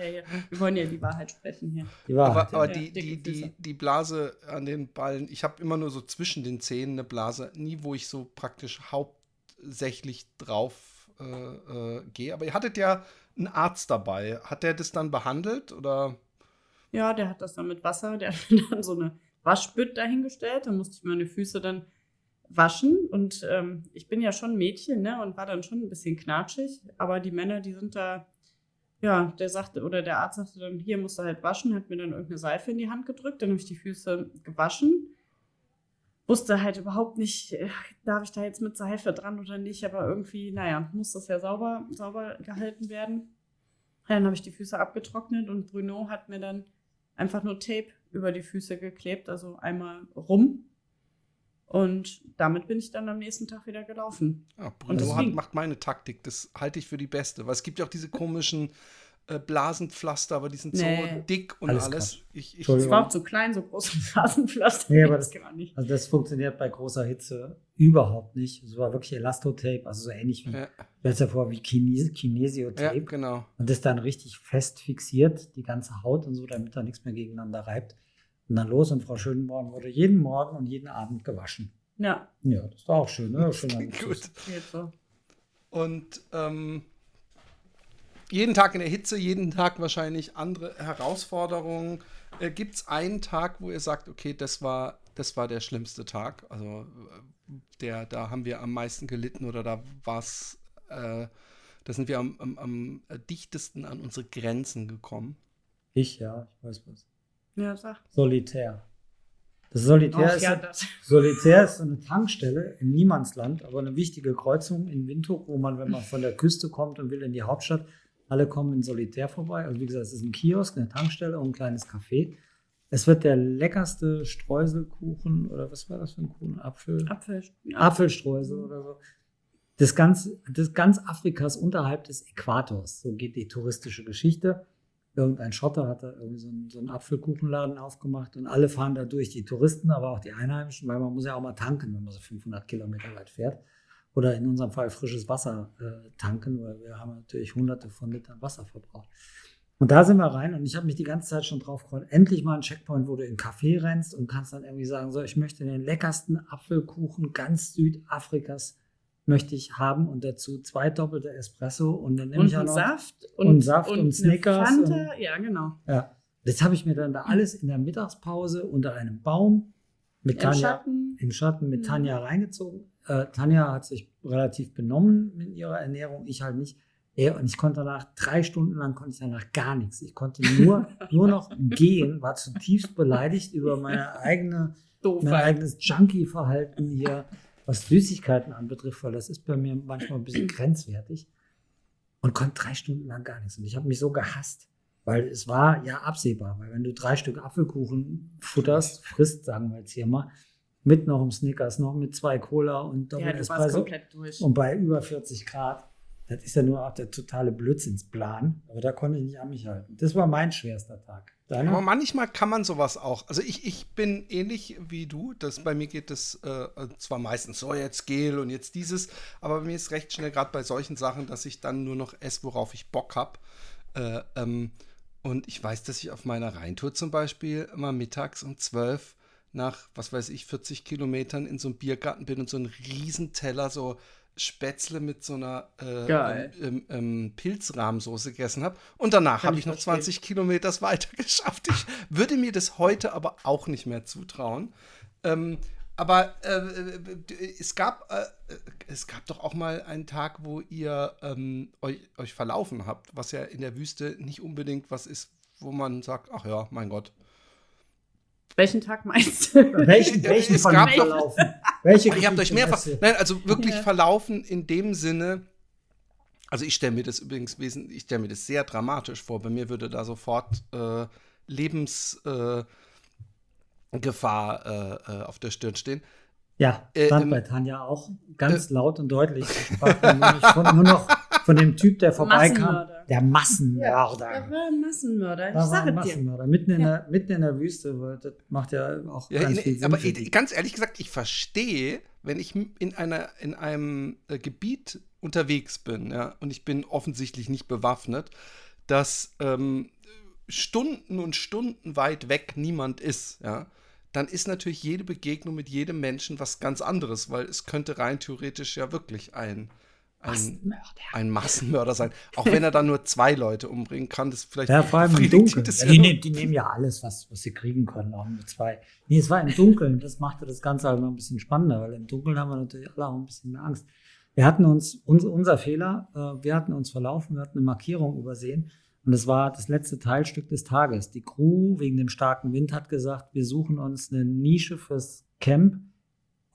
hier. wir wollen ja die Wahrheit sprechen hier. Die Wahrheit. Aber, aber die, die, die, die Blase an den Ballen, ich habe immer nur so zwischen den Zähnen eine Blase, nie wo ich so praktisch hauptsächlich drauf äh, äh, gehe. Aber ihr hattet ja einen Arzt dabei. Hat der das dann behandelt oder? Ja, der hat das dann mit Wasser, der hat mir dann so eine Waschbütt dahingestellt. Da musste ich meine Füße dann waschen. Und ähm, ich bin ja schon Mädchen, ne? Und war dann schon ein bisschen knatschig. Aber die Männer, die sind da, ja, der sagte, oder der Arzt sagte dann, hier musst du halt waschen, hat mir dann irgendeine Seife in die Hand gedrückt. Dann habe ich die Füße gewaschen. Wusste halt überhaupt nicht, äh, darf ich da jetzt mit Seife dran oder nicht, aber irgendwie, naja, muss das ja sauber, sauber gehalten werden. Dann habe ich die Füße abgetrocknet und Bruno hat mir dann einfach nur Tape über die Füße geklebt, also einmal rum. Und damit bin ich dann am nächsten Tag wieder gelaufen. Ja, Bruno hat, macht meine Taktik, das halte ich für die beste, weil es gibt ja auch diese komischen äh, Blasenpflaster, aber die sind nee. so dick und alles. alles. Ich, ich, ich war auch zu klein, so große Blasenpflaster. Nee, aber das, das nicht. Also das funktioniert bei großer Hitze überhaupt nicht. Es war wirklich Elastotape, also so ähnlich wie, ja. ja vor wie Kines Kinesiotape. Ja, genau. Und das dann richtig fest fixiert, die ganze Haut und so, damit da nichts mehr gegeneinander reibt. Und dann los und Frau Schönborn wurde jeden Morgen und jeden Abend gewaschen. Ja. Ja, das war auch schön, ne? Schön Gut. Und ähm, jeden Tag in der Hitze, jeden Tag wahrscheinlich andere Herausforderungen. Äh, Gibt es einen Tag, wo ihr sagt, okay, das war, das war der schlimmste Tag? Also der, da haben wir am meisten gelitten oder da war es, äh, da sind wir am, am, am, dichtesten an unsere Grenzen gekommen. Ich, ja, ich weiß was. Ja, sag. Solitär. Das Solitär, Och, ist, ja, das. Solitär ist so eine Tankstelle im Niemandsland, aber eine wichtige Kreuzung in Windhoek, wo man, wenn man von der Küste kommt und will in die Hauptstadt, alle kommen in Solitär vorbei. Also wie gesagt, es ist ein Kiosk, eine Tankstelle und ein kleines Café. Es wird der leckerste Streuselkuchen oder was war das für ein Kuchen? Apfel? Apfel. Apfelstreusel oder so. Das ganz, das ganz Afrikas unterhalb des Äquators. So geht die touristische Geschichte. Irgendein Schotter hat da irgendwie so einen, so einen Apfelkuchenladen aufgemacht und alle fahren da durch, die Touristen, aber auch die Einheimischen, weil man muss ja auch mal tanken, wenn man so 500 Kilometer weit fährt oder in unserem Fall frisches Wasser äh, tanken, weil wir haben natürlich hunderte von Litern Wasser verbraucht. Und da sind wir rein und ich habe mich die ganze Zeit schon drauf gefreut. Endlich mal ein Checkpoint, wo du in einen Café rennst und kannst dann irgendwie sagen, so, ich möchte den leckersten Apfelkuchen ganz Südafrikas möchte ich haben und dazu zwei doppelte Espresso und dann nehme und ich auch noch Saft und, und Saft und, und Snickers. Fanta, ja, genau. Ja, das habe ich mir dann da alles in der Mittagspause unter einem Baum mit Im Tanja Schatten. im Schatten mit mhm. Tanja reingezogen äh, Tanja hat sich relativ benommen mit ihrer Ernährung, ich halt nicht. Und ich konnte danach, drei Stunden lang konnte ich danach gar nichts. Ich konnte nur, nur noch gehen, war zutiefst beleidigt über meine eigene, mein eigenes Junkie-Verhalten hier, was Süßigkeiten anbetrifft, weil das ist bei mir manchmal ein bisschen grenzwertig. Und konnte drei Stunden lang gar nichts. Und ich habe mich so gehasst, weil es war ja absehbar, weil wenn du drei Stück Apfelkuchen futterst, frisst, sagen wir jetzt hier mal, mit noch einem Snickers, noch mit zwei Cola und Doppel ja, Espresso. komplett durch. Und bei über 40 Grad, das ist ja nur auch der totale Blödsinnsplan. Aber da konnte ich nicht an mich halten. Das war mein schwerster Tag. Deine? Aber manchmal kann man sowas auch. Also ich, ich bin ähnlich wie du. Das, bei mir geht das äh, zwar meistens so, jetzt Gel und jetzt dieses, aber bei mir ist recht schnell, gerade bei solchen Sachen, dass ich dann nur noch esse, worauf ich Bock habe. Äh, ähm, und ich weiß, dass ich auf meiner Rheintour zum Beispiel immer mittags um 12 nach, was weiß ich, 40 Kilometern in so einem Biergarten bin und so einen Riesenteller so Spätzle mit so einer äh, ähm, ähm, Pilzrahmsoße gegessen habe. Und danach habe ich noch 20 Kilometer weiter geschafft. Ich würde mir das heute aber auch nicht mehr zutrauen. Ähm, aber äh, äh es, gab, äh, es gab doch auch mal einen Tag, wo ihr ähm, euch, euch verlaufen habt, was ja in der Wüste nicht unbedingt was ist, wo man sagt, ach ja, mein Gott, welchen Tag meinst du? Welchen, welchen es gab verlaufen? Welche Ihr habt euch mehrfach. Nein, also wirklich ja. verlaufen in dem Sinne. Also ich stelle mir das übrigens wesentlich, ich stelle mir das sehr dramatisch vor. Bei mir würde da sofort äh, Lebensgefahr äh, äh, auf der Stirn stehen. Ja, äh, stand bei Tanja auch ganz äh, laut und deutlich. Ich nur, nur noch von dem Typ, der vorbeikam. Der Massenmörder. Ja, der war ein Massenmörder. Ich sage ein Massenmörder. Mitten in, ja. der, mitten in der Wüste. Das macht ja auch ja, ganz in, viel Sinn. Aber ganz ehrlich gesagt, ich verstehe, wenn ich in, einer, in einem äh, Gebiet unterwegs bin, ja, und ich bin offensichtlich nicht bewaffnet, dass ähm, Stunden und Stunden weit weg niemand ist, ja, dann ist natürlich jede Begegnung mit jedem Menschen was ganz anderes, weil es könnte rein theoretisch ja wirklich ein ein, Massenmörder. ein Massenmörder sein. Auch wenn er dann nur zwei Leute umbringen kann, das vielleicht Ja, vor allem im Dunkeln. das Ja, die, nehmen, die nehmen ja alles, was, was sie kriegen können, auch nur zwei. Nee, es war im Dunkeln. Das machte das Ganze halt noch ein bisschen spannender, weil im Dunkeln haben wir natürlich alle auch ein bisschen mehr Angst. Wir hatten uns, uns unser Fehler, äh, wir hatten uns verlaufen, wir hatten eine Markierung übersehen. Und es war das letzte Teilstück des Tages. Die Crew wegen dem starken Wind hat gesagt, wir suchen uns eine Nische fürs Camp.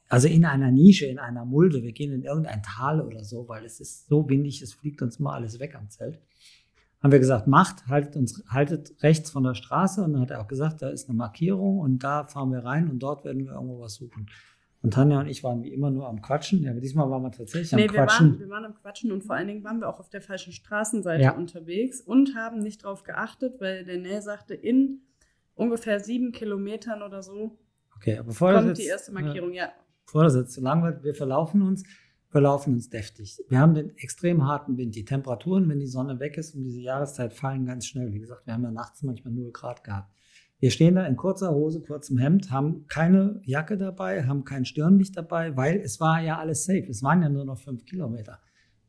Also in einer Nische, in einer Mulde. Wir gehen in irgendein Tal oder so, weil es ist so windig, es fliegt uns immer alles weg am Zelt haben wir gesagt, macht, haltet uns, haltet rechts von der Straße. Und dann hat er auch gesagt, da ist eine Markierung und da fahren wir rein und dort werden wir irgendwo was suchen. Und Tanja und ich waren wie immer nur am Quatschen. Ja, aber diesmal waren wir tatsächlich am Nee, wir Quatschen. waren, wir waren am Quatschen und vor allen Dingen waren wir auch auf der falschen Straßenseite Ja. unterwegs und haben nicht drauf geachtet, weil der Nähe sagte, in ungefähr sieben Kilometern oder so okay, aber bevor kommt jetzt, die erste Markierung. Ja, jetzt zu lang wir verlaufen uns, verlaufen uns deftig. Wir haben den extrem harten Wind. Die Temperaturen, wenn die Sonne weg ist um diese Jahreszeit, fallen ganz schnell. Wie gesagt, wir haben ja nachts manchmal 0 Grad gehabt. Wir stehen da in kurzer Hose, kurzem Hemd, haben keine Jacke dabei, haben kein Stirnlicht dabei, weil es war ja alles safe. Es waren ja nur noch fünf Kilometer.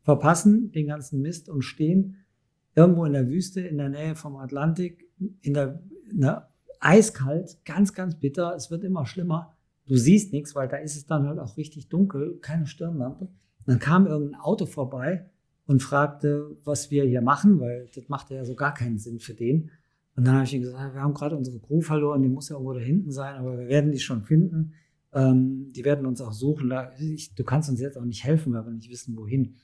Verpassen den ganzen Mist und stehen irgendwo in der Wüste in der Nähe vom Atlantik, in der, in der eiskalt, ganz, ganz bitter. Es wird immer schlimmer. Du siehst nichts, weil da ist es dann halt auch richtig dunkel, keine Stirnlampe. Dann kam irgendein Auto vorbei und fragte, was wir hier machen, weil das machte ja so gar keinen Sinn für den. Und dann habe ich ihm gesagt, wir haben gerade unsere Crew verloren, die muss ja irgendwo da hinten sein, aber wir werden die schon finden. Ähm, die werden uns auch suchen. Ich, du kannst uns jetzt auch nicht helfen, weil wir nicht wissen, wohin.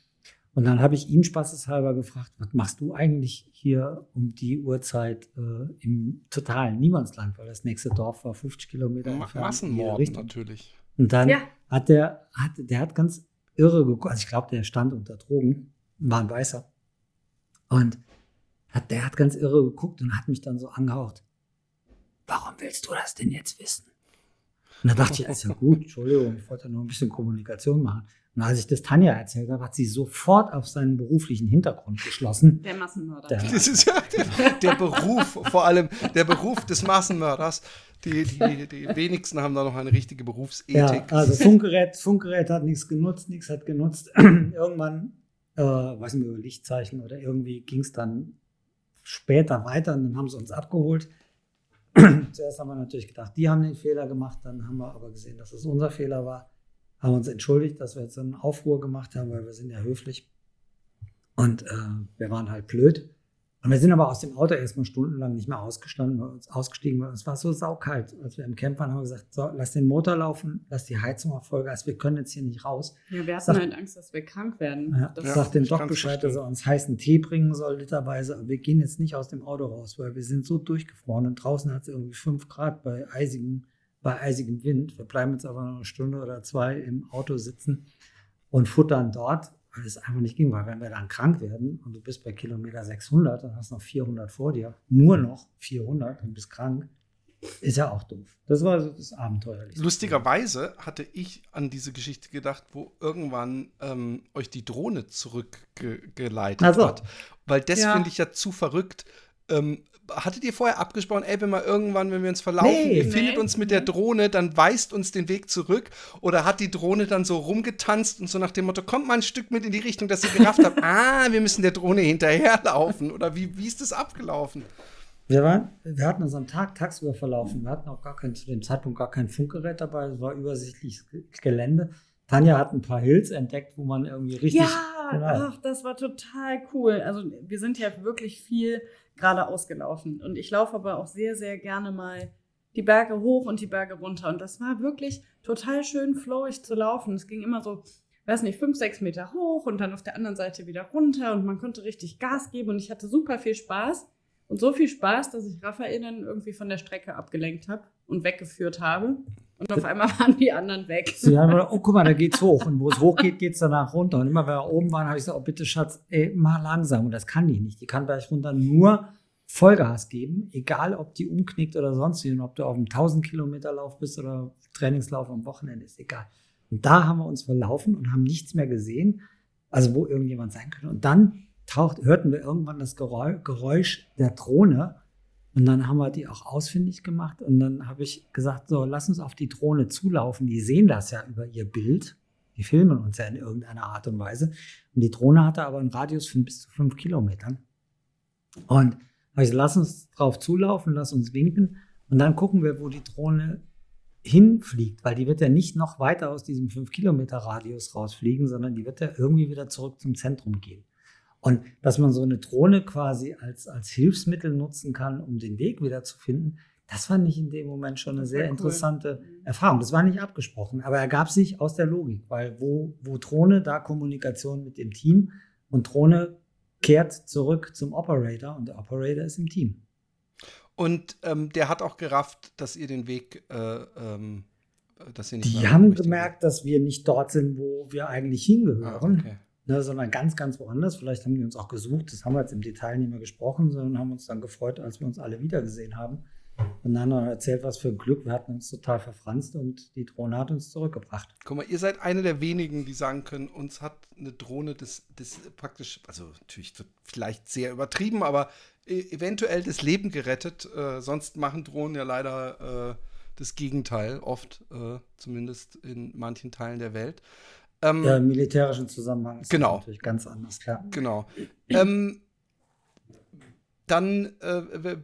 Und dann habe ich ihn spaßeshalber gefragt, was machst du eigentlich hier um die Uhrzeit äh, im totalen Niemandsland, weil das nächste Dorf war 50 Kilometer Ma entfernt. Massenmord natürlich. Und dann Ja. hat der, hat, der hat ganz irre geguckt. Also ich glaube, der stand unter Drogen, war ein Weißer. Und hat, der hat ganz irre geguckt und hat mich dann so angehaucht. Warum willst du das denn jetzt wissen? Und da dachte ich, ist ja gut, Entschuldigung, ich wollte nur ein bisschen Kommunikation machen. Und als ich das Tanja erzählt habe, hat sie sofort auf seinen beruflichen Hintergrund geschlossen. der Massenmörder. Der- Das ist ja der, der Beruf, vor allem der Beruf des Massenmörders. Die, die, die wenigsten haben da noch eine richtige Berufsethik. Ja, also Funkgerät, Funkgerät hat nichts genutzt, nichts hat genutzt. Irgendwann, äh, weiß nicht mehr, über Lichtzeichen oder irgendwie ging es dann später weiter und dann haben sie uns abgeholt. Zuerst haben wir natürlich gedacht, die haben den Fehler gemacht, dann haben wir aber gesehen, dass es unser Fehler war, haben uns entschuldigt, dass wir jetzt so einen Aufruhr gemacht haben, weil wir sind ja höflich und äh, wir waren halt blöd. Und wir sind aber aus dem Auto erstmal stundenlang nicht mehr ausgestanden, uns ausgestiegen, weil es war so saukalt. Als wir im Camp waren, haben wir gesagt, so, lass den Motor laufen, lass die Heizung auf Vollgas, wir können jetzt hier nicht raus. Ja, wir hatten Sag- halt Angst, dass wir krank werden. Ja, Das Ja. sagt dem Doc Bescheid, dass er uns heißen Tee bringen soll, literweise. Aber wir gehen jetzt nicht aus dem Auto raus, weil wir sind so durchgefroren und draußen hat es irgendwie 5 Grad bei eisigem, bei eisigem Wind. Wir bleiben jetzt aber noch eine Stunde oder zwei im Auto sitzen und futtern dort, weil es einfach nicht ging, weil wenn wir dann krank werden und du bist bei Kilometer 600 und hast noch 400 vor dir, nur noch 400 und bist krank, ist ja auch doof. Das war so das Abenteuerlichste. Lustigerweise hatte ich an diese Geschichte gedacht, wo irgendwann ähm, euch die Drohne zurückgeleitet Ach so. hat. Weil das Ja. finde ich ja zu verrückt. Ähm, hattet ihr vorher abgesprochen, ey, wenn wir irgendwann, wenn wir uns verlaufen, Nee. ihr findet Nee. uns mit der Drohne, dann weist uns den Weg zurück? Oder hat die Drohne dann so rumgetanzt und so nach dem Motto, kommt mal ein Stück mit in die Richtung, dass ihr gerafft habt, ah, wir müssen der Drohne hinterherlaufen? Oder wie, wie ist das abgelaufen? Wir, waren, wir hatten uns am Tag tagsüber verlaufen. Wir hatten auch gar kein, zu dem Zeitpunkt gar kein Funkgerät dabei. Es war übersichtliches Ge- Gelände. Tanja hat ein paar Hills entdeckt, wo man irgendwie richtig. Ja, genau. ach, das war total cool. Also wir sind ja wirklich viel geradeaus gelaufen. Und ich laufe aber auch sehr, sehr gerne mal die Berge hoch und die Berge runter. Und das war wirklich total schön flowig zu laufen. Es ging immer so, weiß nicht, fünf, sechs Meter hoch und dann auf der anderen Seite wieder runter. Und man konnte richtig Gas geben. Und ich hatte super viel Spaß. Und so viel Spaß, dass ich Raphael dann irgendwie von der Strecke abgelenkt habe und weggeführt habe. Und auf einmal waren die anderen weg. Sie haben gesagt, oh, guck mal, da geht's hoch. Und wo es hoch geht, geht's danach runter. Und immer, wenn wir oben waren, habe ich gesagt, oh, bitte, Schatz, ey, mal langsam. Und das kann die nicht. Die kann gleich runter nur Vollgas geben, egal ob die umknickt oder sonst wie. Und ob du auf einem 1000 Kilometer Lauf bist oder Trainingslauf am Wochenende, ist egal. Und da haben wir uns verlaufen und haben nichts mehr gesehen, also wo irgendjemand sein könnte. Und dann taucht, hörten wir irgendwann das Geräusch der Drohne. Und dann haben wir die auch ausfindig gemacht. Und dann habe ich gesagt, so, lass uns auf die Drohne zulaufen. Die sehen das ja über ihr Bild. Die filmen uns ja in irgendeiner Art und Weise. Und die Drohne hatte aber einen Radius von bis zu fünf Kilometern. Und habe ich gesagt, lass uns drauf zulaufen, lass uns winken und dann gucken wir, wo die Drohne hinfliegt, weil die wird ja nicht noch weiter aus diesem 5 Kilometer Radius rausfliegen, sondern die wird ja irgendwie wieder zurück zum Zentrum gehen. Und dass man so eine Drohne quasi als, als Hilfsmittel nutzen kann, um den Weg wieder zu finden, das fand ich in dem Moment schon eine sehr cool. interessante mhm. Erfahrung. Das war nicht abgesprochen, aber ergab sich aus der Logik, weil wo, wo Drohne, da Kommunikation mit dem Team und Drohne kehrt zurück zum Operator und der Operator ist im Team. Und ähm, der hat auch gerafft, dass ihr den Weg, äh, ähm, dass ihr nicht Die haben gemerkt, dass wir nicht dort sind, wo wir eigentlich hingehören, ah, okay. Ne, sondern ganz, ganz woanders. Vielleicht haben die uns auch gesucht. Das haben wir jetzt im Detail nicht mehr gesprochen, sondern haben uns dann gefreut, als wir uns alle wiedergesehen haben. Und dann haben wir erzählt, was für ein Glück. Wir hatten uns total verfranst und die Drohne hat uns zurückgebracht. Guck mal, ihr seid eine der wenigen, die sagen können, uns hat eine Drohne das, das praktisch, also natürlich vielleicht sehr übertrieben, aber E-, eventuell das Leben gerettet. Äh, sonst machen Drohnen ja leider äh, das Gegenteil, oft, äh, zumindest in manchen Teilen der Welt. Ähm, ja, im militärischen Zusammenhang ist genau. das natürlich ganz anders, klar. Genau. Ähm, dann, äh,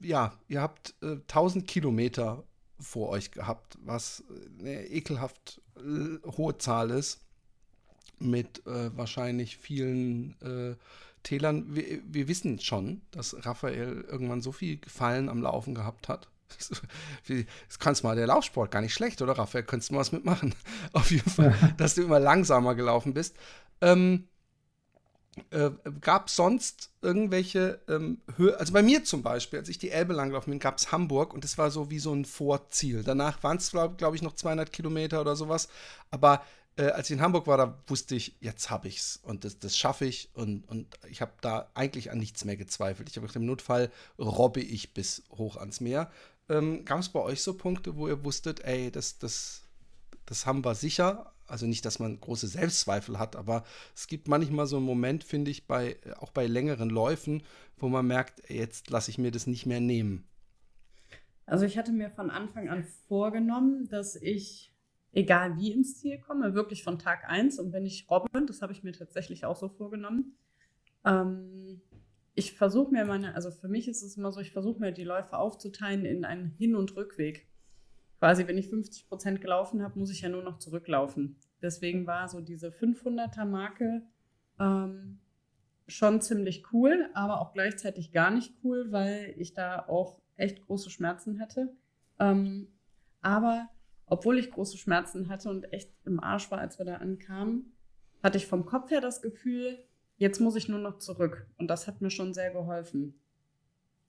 ja, ihr habt 1000 äh, Kilometer vor euch gehabt, was eine ekelhaft äh, hohe Zahl ist, mit wahrscheinlich vielen Tälern, wir, wir, wissen schon, dass Raphael irgendwann so viel Gefallen am Laufen gehabt hat. Das kannst mal der Laufsport gar nicht schlecht, oder Raphael? Könntest du mal was mitmachen? Auf jeden Fall, dass du immer langsamer gelaufen bist. Ähm, äh, gab es sonst irgendwelche ähm, Höhe, also bei mir zum Beispiel, als ich die Elbe langgelaufen bin, gab es Hamburg und das war so wie so ein Vorziel. Danach waren es, glaube glaub ich, noch 200 Kilometer oder sowas, aber äh, als ich in Hamburg war, da wusste ich, jetzt habe ich's und das, das schaffe ich und, und ich habe da eigentlich an nichts mehr gezweifelt. Ich habe im Notfall robbe ich bis hoch ans Meer. Ähm, Gab es bei euch so Punkte, wo ihr wusstet, ey, das, das, das haben wir sicher? Also nicht, dass man große Selbstzweifel hat, aber es gibt manchmal so einen Moment, finde ich, bei, auch bei längeren Läufen, wo man merkt, jetzt lasse ich mir das nicht mehr nehmen. Also ich hatte mir von Anfang an vorgenommen, dass ich egal wie ins Ziel komme, wirklich von Tag 1. Und wenn ich robbe, das habe ich mir tatsächlich auch so vorgenommen, ähm, ich versuche mir meine, also für mich ist es immer so, ich versuche mir die Läufe aufzuteilen in einen Hin- und Rückweg. Quasi, wenn ich 50 Prozent gelaufen habe, muss ich ja nur noch zurücklaufen. Deswegen war so diese 500er-Marke ähm, schon ziemlich cool, aber auch gleichzeitig gar nicht cool, weil ich da auch echt große Schmerzen hatte. Ähm, aber obwohl ich große Schmerzen hatte und echt im Arsch war, als wir da ankamen, hatte ich vom Kopf her das Gefühl, jetzt muss ich nur noch zurück. Und das hat mir schon sehr geholfen.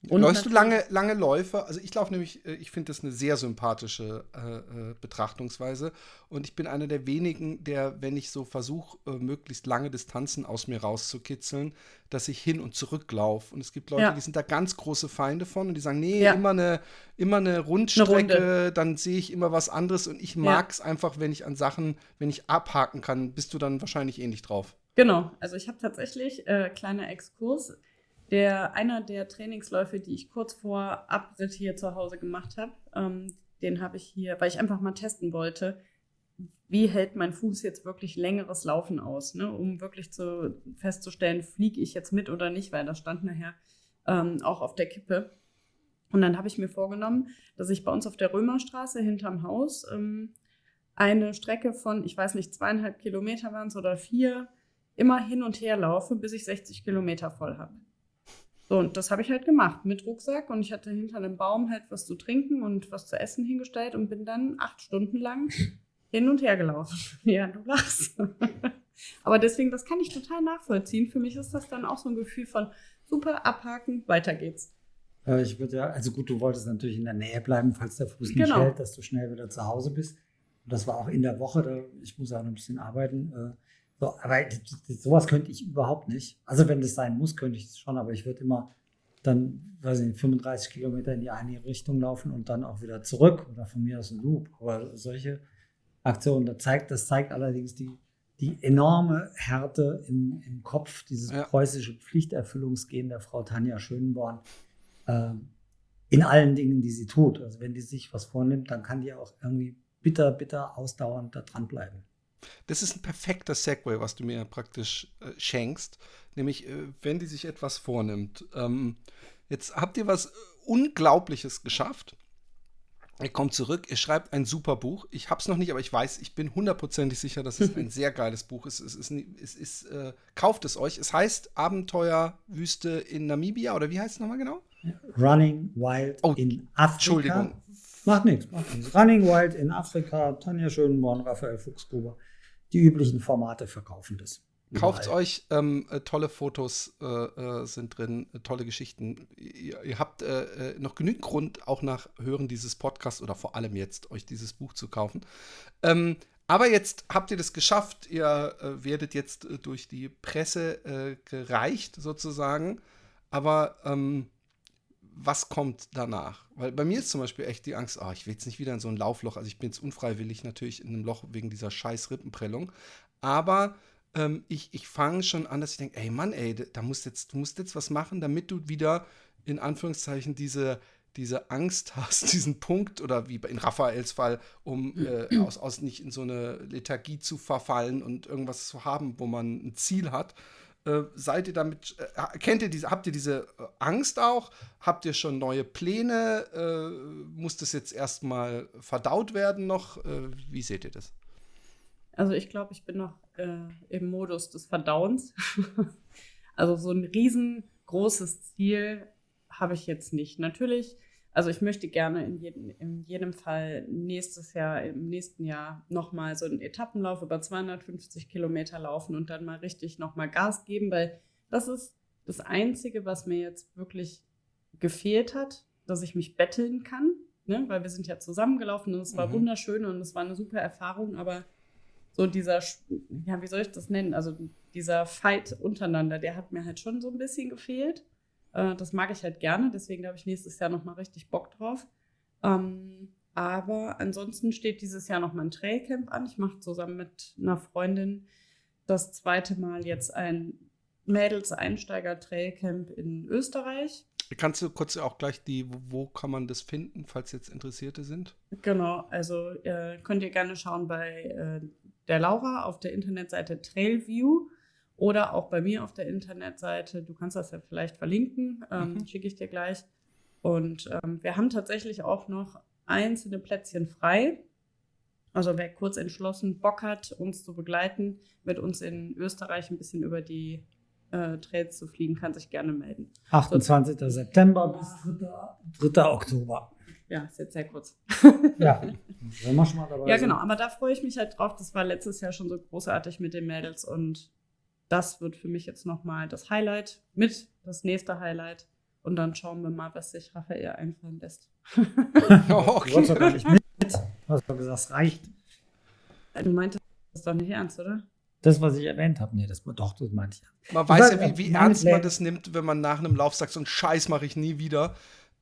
Und Läufst du lange, lange Läufe? Also ich laufe nämlich, äh, ich finde das eine sehr sympathische äh, äh, Betrachtungsweise. Und ich bin einer der wenigen, der, wenn ich so versuche, äh, möglichst lange Distanzen aus mir rauszukitzeln, dass ich hin und zurück laufe. Und es gibt Leute, ja. die sind da ganz große Feinde von und die sagen, nee, ja. immer, eine, immer eine Rundstrecke, eine dann sehe ich immer was anderes. Und ich mag es ja. einfach, wenn ich an Sachen, wenn ich abhaken kann, bist du dann wahrscheinlich ähnlich drauf. Genau, also ich habe tatsächlich, äh, kleiner Exkurs, der, einer der Trainingsläufe, die ich kurz vor Abritt hier zu Hause gemacht habe, ähm, den habe ich hier, weil ich einfach mal testen wollte, wie hält mein Fuß jetzt wirklich längeres Laufen aus, ne? um wirklich zu, festzustellen, fliege ich jetzt mit oder nicht, weil das stand nachher ähm, auch auf der Kippe. Und dann habe ich mir vorgenommen, dass ich bei uns auf der Römerstraße hinterm Haus ähm, eine Strecke von, ich weiß nicht, zweieinhalb Kilometer waren es oder vier, immer hin und her laufe, bis ich 60 Kilometer voll habe. So, und das habe ich halt gemacht mit Rucksack und ich hatte hinter einem Baum halt was zu trinken und was zu essen hingestellt und bin dann acht Stunden lang hin und her gelaufen. ja, du lachst. Aber deswegen, das kann ich total nachvollziehen. Für mich ist das dann auch so ein Gefühl von super abhaken, weiter geht's. Ich würde ja, also gut, du wolltest natürlich in der Nähe bleiben, falls der Fuß nicht genau. hält, dass du schnell wieder zu Hause bist. Und das war auch in der Woche, da, ich muss auch noch ein bisschen arbeiten. Äh, so, aber sowas könnte ich überhaupt nicht. Also wenn das sein muss, könnte ich es schon, aber ich würde immer dann, weiß ich nicht, 35 Kilometer in die eine Richtung laufen und dann auch wieder zurück oder von mir aus ein Loop. Aber solche Aktionen, das zeigt, das zeigt allerdings die, die enorme Härte im, im Kopf, dieses ja. preußische Pflichterfüllungsgehen der Frau Tanja Schönborn äh, in allen Dingen, die sie tut. Also wenn die sich was vornimmt, dann kann die auch irgendwie bitter, bitter ausdauernd da dranbleiben. Das ist ein perfekter Segway, was du mir praktisch äh, schenkst. Nämlich, äh, wenn die sich etwas vornimmt. Ähm, jetzt habt ihr was Unglaubliches geschafft. Ihr kommt zurück, ihr schreibt ein super Buch. Ich habe es noch nicht, aber ich weiß, ich bin hundertprozentig sicher, dass es ein sehr geiles Buch ist. Es ist, es ist äh, kauft es euch. Es heißt Abenteuerwüste in Namibia oder wie heißt es nochmal genau? Running Wild Oh, in Afrika. Entschuldigung. Macht nichts, macht nichts. Running Wild in Afrika, Tanja Schönborn, Raphael Fuchsgruber. Die üblichen Formate verkaufen das. Kauft euch, ähm, äh, tolle Fotos äh, äh, sind drin, äh, tolle Geschichten. Ihr, ihr habt äh, noch genügend Grund, auch nach Hören dieses Podcasts oder vor allem jetzt, euch dieses Buch zu kaufen. Ähm, aber jetzt habt ihr das geschafft. Ihr äh, werdet jetzt durch die Presse gereicht, sozusagen. Aber ähm, was kommt danach? Weil bei mir ist zum Beispiel echt die Angst, ah, ich will jetzt nicht wieder in so ein Laufloch. Also ich bin jetzt unfreiwillig natürlich in einem Loch wegen dieser scheiß Rippenprellung. Aber ähm, ich, ich fange schon an, dass ich denke, ey Mann, ey, da musst jetzt, du musst jetzt was machen, damit du wieder in Anführungszeichen diese, diese Angst hast, diesen Punkt oder wie in Raphaels Fall, um äh, aus, aus nicht in so eine Lethargie zu verfallen und irgendwas zu haben, wo man ein Ziel hat. Äh, seid ihr damit, äh, kennt ihr diese, habt ihr diese äh, Angst auch? Habt ihr schon neue Pläne? Äh, muss das jetzt erstmal verdaut werden noch? Äh, wie seht ihr das? Also ich glaube, ich bin noch im Modus des Verdauens. also so ein riesengroßes Ziel habe ich jetzt nicht. Natürlich, also ich möchte gerne in jedem, in jedem Fall nächstes Jahr, im nächsten Jahr nochmal so einen Etappenlauf über 250 Kilometer laufen und dann mal richtig nochmal Gas geben, weil das ist das Einzige, was mir jetzt wirklich gefehlt hat, dass ich mich betteln kann. Ne? Weil wir sind ja zusammengelaufen und es war Mhm. wunderschön und es war eine super Erfahrung, aber so dieser, ja, wie soll ich das nennen? Also dieser Fight untereinander, der hat mir halt schon so ein bisschen gefehlt. Äh, das mag ich halt gerne, deswegen habe ich nächstes Jahr nochmal richtig Bock drauf. Ähm, aber ansonsten steht dieses Jahr noch mein Trailcamp an. Ich mache zusammen mit einer Freundin das zweite Mal jetzt ein Mädels-Einsteiger-Trailcamp in Österreich. Kannst du kurz auch gleich die, wo, wo kann man das finden, falls jetzt Interessierte sind? Genau, also äh, könnt ihr gerne schauen bei äh, der Laura auf der Internetseite Trailview oder auch bei mir auf der Internetseite. Du kannst das ja vielleicht verlinken, ähm, Mhm. schicke ich dir gleich. Und ähm, wir haben tatsächlich auch noch einzelne Plätzchen frei. Also wer kurz entschlossen Bock hat, uns zu begleiten, mit uns in Österreich ein bisschen über die äh, Trails zu fliegen, kann sich gerne melden. 28. September bis 3. 3. Oktober. Ja, ist jetzt sehr kurz. Ja, wenn wir schon mal dabei Ja, genau. Aber da freue ich mich halt drauf. Das war letztes Jahr schon so großartig mit den Mädels und das wird für mich jetzt nochmal das Highlight mit das nächste Highlight. Und dann schauen wir mal, was sich Raphael einfallen lässt. Oh, Du wolltest doch gar nicht mit. Du hast doch gesagt, es reicht. Du meintest das doch nicht ernst, oder? Das, was ich erwähnt habe, nee, das, doch, das meinte ich. Man weiß ja, wie, wie ernst man das nimmt, wenn man nach einem Lauf sagt, so einen Scheiß mache ich nie wieder.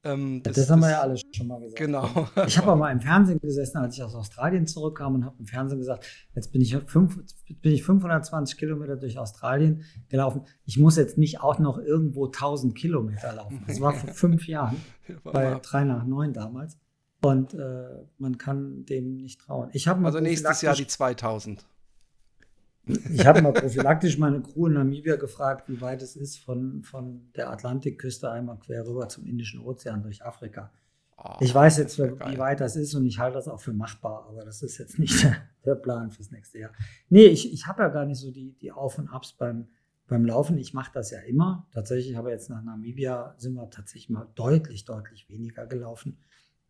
Ähm, Das, haben wir ja alle schon mal gesagt. Genau. Ich habe auch mal im Fernsehen gesessen, als ich aus Australien zurückkam und habe im Fernsehen gesagt, jetzt bin ich, fünf, bin ich 520 Kilometer durch Australien gelaufen. Ich muss jetzt nicht auch noch irgendwo 1000 Kilometer laufen. Das war vor fünf Jahren, bei drei nach neun damals. Und äh, man kann dem nicht trauen. Ich habe Also nächstes Jahr die prophylaktisch- 2000. Ich habe mal prophylaktisch meine Crew in Namibia gefragt, wie weit es ist von, von der Atlantikküste einmal quer rüber zum Indischen Ozean durch Afrika. Oh, Ich weiß jetzt, wie geil. weit das ist und ich halte das auch für machbar, aber das ist jetzt nicht der, der Plan fürs nächste Jahr. Nee, ich, ich habe ja gar nicht so die, die Auf- und Abs beim, beim Laufen. Ich mache das ja immer. Tatsächlich habe jetzt nach Namibia sind wir tatsächlich mal deutlich, deutlich weniger gelaufen.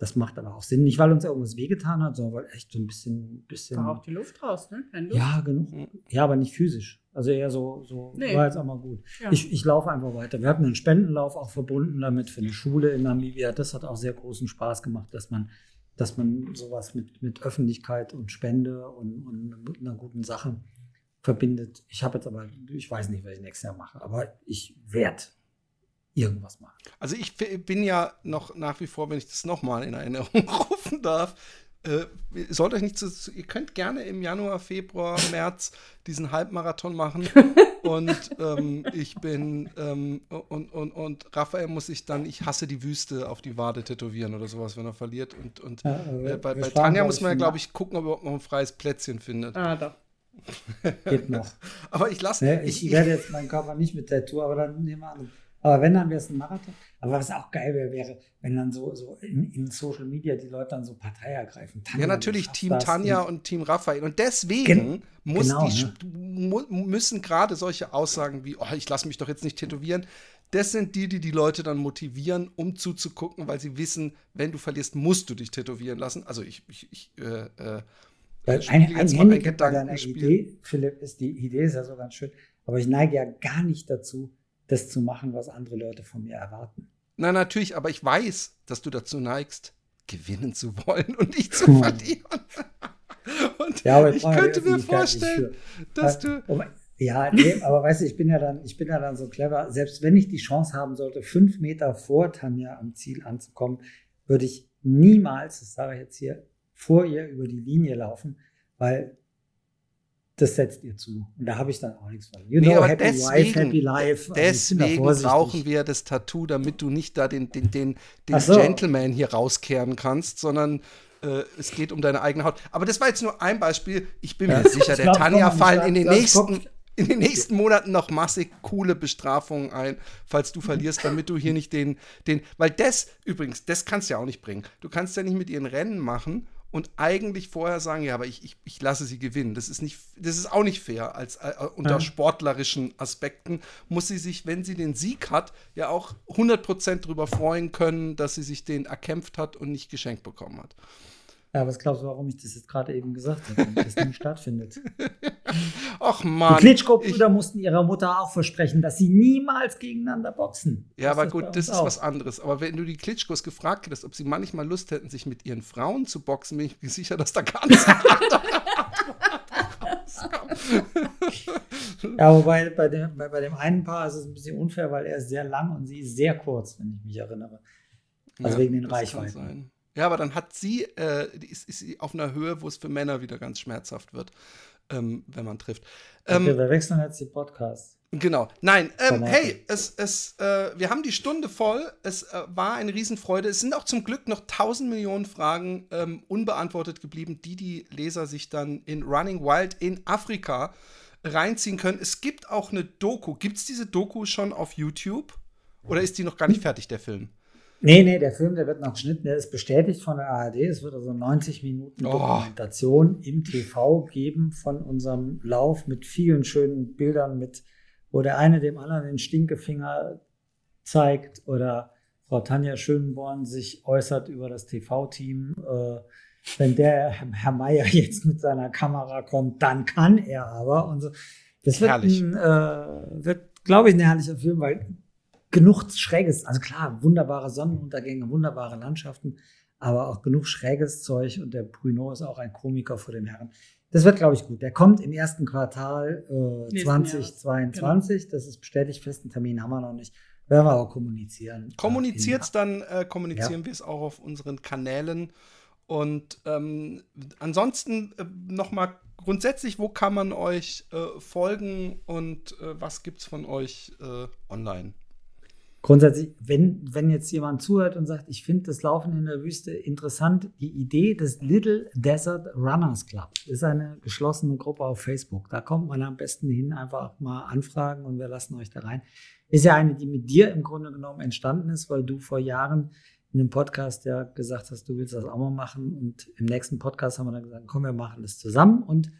Das macht aber auch Sinn. Nicht, weil uns irgendwas wehgetan hat, sondern weil echt so ein bisschen. bisschen War auch die Luft raus, ne? Keine Luft. ja, genug. Ja, aber nicht physisch. Also eher so, so Nee. war jetzt auch mal gut. Ja. Ich, ich laufe einfach weiter. Wir hatten einen Spendenlauf auch verbunden damit für eine Schule in Namibia. Das hat auch sehr großen Spaß gemacht, dass man, dass man sowas mit, mit Öffentlichkeit und Spende und, und einer guten Sache verbindet. Ich habe jetzt aber, ich weiß nicht, was ich nächstes Jahr mache, aber ich werde irgendwas machen. Also ich bin ja noch nach wie vor, wenn ich das nochmal in Erinnerung rufen darf, äh, ihr sollt euch nicht zu, zu, ihr könnt gerne im Januar, Februar, März diesen Halbmarathon machen. und ähm, ich bin ähm, und, und, und Raphael muss sich dann, ich hasse die Wüste auf die Wade tätowieren oder sowas, wenn er verliert. Und, und Ja, äh, wir- bei, bei Tanja muss man ja, glaube ich, gucken, ob er überhaupt noch ein freies Plätzchen findet. Ah, doch. Geht noch. aber ich lasse. Ne, ich, ich, werde jetzt meinen Körper nicht mit Tattoo, aber dann nehmen wir an. Aber wenn, dann wäre es ein Marathon. Aber was auch geil wäre, wäre, wenn dann so, so in, in Social Media die Leute dann so Partei ergreifen. ja, natürlich Team Tanja und- und Team Raphael. Und deswegen Gen- muss genau, die, ne? mu müssen gerade solche Aussagen wie, oh, ich lasse mich doch jetzt nicht tätowieren. Das sind die, die die Leute dann motivieren, um zuzugucken, weil sie wissen, wenn du verlierst, musst du dich tätowieren lassen. Also ich, ich, ich äh, äh, ein, ein jetzt mal ein Gedankenspiel. Idee, Philipp, ist, die Idee ist ja so ganz schön, aber ich neige ja gar nicht dazu, das zu machen, was andere Leute von mir erwarten. Na, natürlich, aber ich weiß, dass du dazu neigst, gewinnen zu wollen und nicht zu verlieren. Und Ja, aber ich könnte mir vorstellen, dass du. Ja, nee, aber weißt du, ich bin ja dann, ich bin ja dann so clever. Selbst wenn ich die Chance haben sollte, fünf Meter vor Tanja am Ziel anzukommen, würde ich niemals, das sage ich jetzt hier, vor ihr über die Linie laufen, weil das setzt ihr zu. Und da habe ich dann auch nichts von. You Nee, know, happy wife, deswegen- happy life. Also Deswegen vorsichtig. brauchen wir das Tattoo, damit du nicht da den, den, den, den so. Gentleman hier rauskehren kannst, sondern äh, es geht um deine eigene Haut. Aber das war jetzt nur ein Beispiel. Ich bin Ja. mir sicher, Ich der glaub, Tanja fallen in den, glaub, nächsten, in den nächsten Monaten noch massig coole Bestrafungen ein, falls du verlierst, damit du hier nicht den, den, weil das, übrigens, das kannst du ja auch nicht bringen. Du kannst ja nicht mit ihren Rennen machen und eigentlich vorher sagen, ja, aber ich, ich, ich lasse sie gewinnen. Das ist nicht, das ist auch nicht fair. Als, äh, unter Ja. sportlerischen Aspekten muss sie sich, wenn sie den Sieg hat, ja auch 100% darüber freuen können, dass sie sich den erkämpft hat und nicht geschenkt bekommen hat. Ja, was glaubst du, warum ich das jetzt gerade eben gesagt habe, damit das nie stattfindet? Ach Die man. ich- Klitschko-Brüder mussten ihrer Mutter auch versprechen, dass sie niemals gegeneinander boxen. Ja, aber gut, das ist auch. was anderes. Aber wenn du die Klitschkos gefragt hättest, ob sie manchmal Lust hätten, sich mit ihren Frauen zu boxen, bin ich mir sicher, dass da ganz Ja, wobei bei dem, bei, bei dem einen Paar ist es ein bisschen unfair, weil er ist sehr lang und sie ist sehr kurz, wenn ich mich erinnere. Also wegen den Reichweiten. Ja, aber dann hat sie, äh, ist, ist sie auf einer Höhe, wo es für Männer wieder ganz schmerzhaft wird, ähm, wenn man trifft. Ähm, okay, wir wechseln jetzt die Podcasts. Genau. Nein, ähm, hey, es, es, äh, wir haben die Stunde voll. Es äh, war eine Riesenfreude. Es sind auch zum Glück noch tausend Millionen Fragen ähm, unbeantwortet geblieben, die die Leser sich dann in Running Wild in Afrika reinziehen können. Es gibt auch eine Doku. Gibt es diese Doku schon auf YouTube? Oder ist die noch gar nicht fertig, der Film? Nee, nee, der Film, der wird noch geschnitten, der ist bestätigt von der ARD. Es wird also 90 Minuten Oh. Dokumentation im TV geben von unserem Lauf mit vielen schönen Bildern, mit, wo der eine dem anderen den Stinkefinger zeigt oder Frau Tanja Schönborn sich äußert über das TV-Team. Äh, wenn der Herr Meier jetzt mit seiner Kamera kommt, dann kann er aber. Und so. Das wird, ein, äh, wird glaube ich, ein herrlicher Film, weil genug Schräges, also klar, wunderbare Sonnenuntergänge, wunderbare Landschaften, aber auch genug schräges Zeug und der Bruno ist auch ein Komiker vor dem Herrn. Das wird, glaube ich, gut. Der kommt im ersten Quartal äh, Nächsten 2022. Das ist bestätigt, festen Termin haben wir noch nicht. Werden wir aber kommunizieren. Kommuniziert Äh, es dann, äh, kommunizieren wir es auch auf unseren Kanälen. Und ähm, ansonsten äh, nochmal grundsätzlich, wo kann man euch äh, folgen und äh, was gibt es von euch äh, online? Grundsätzlich, wenn, wenn jetzt jemand zuhört und sagt, ich finde das Laufen in der Wüste interessant, die Idee des Little Desert Runners Club ist eine geschlossene Gruppe auf Facebook. Da kommt man am besten hin, einfach mal anfragen und wir lassen euch da rein. Ist ja eine, die mit dir im Grunde genommen entstanden ist, weil du vor Jahren in dem Podcast ja gesagt hast, du willst das auch mal machen. Und im nächsten Podcast haben wir dann gesagt, komm, wir machen das zusammen und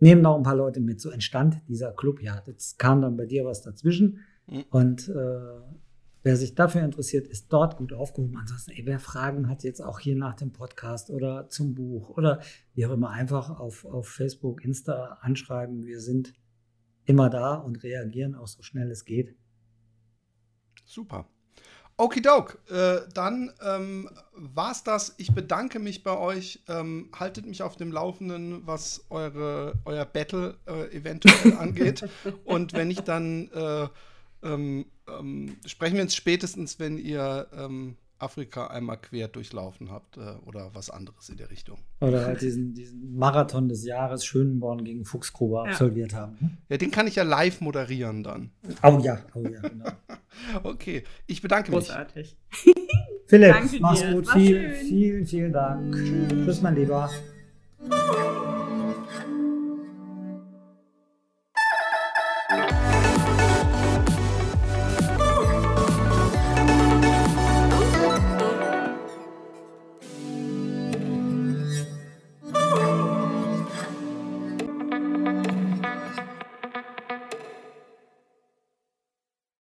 nehmen noch ein paar Leute mit. So entstand dieser Club. Ja, jetzt kam dann bei dir was dazwischen. Mhm. Und äh, wer sich dafür interessiert, ist dort gut aufgehoben. Ansonsten, ey, wer Fragen hat jetzt auch hier nach dem Podcast oder zum Buch oder wie auch immer, einfach auf, auf Facebook, Insta anschreiben. Wir sind immer da und reagieren auch so schnell es geht. Super. Okidok, äh, dann ähm, war's das. Ich bedanke mich bei euch. Ähm, haltet mich auf dem Laufenden, was eure, euer Battle äh, eventuell angeht. Und wenn ich dann äh, ähm, ähm, sprechen wir uns spätestens, wenn ihr ähm, Afrika einmal quer durchlaufen habt äh, oder was anderes in der Richtung. Oder halt diesen, diesen Marathon des Jahres Schönborn gegen Fuchsgruber Ja. absolviert haben. ne? Ja, den kann ich ja live moderieren dann. Oh ja, oh ja, genau. Okay, ich bedanke mich. Großartig. Philipp, Danke mach's dir. gut. War Vielen, schön. vielen, vielen Dank. Tschüss, mein Lieber.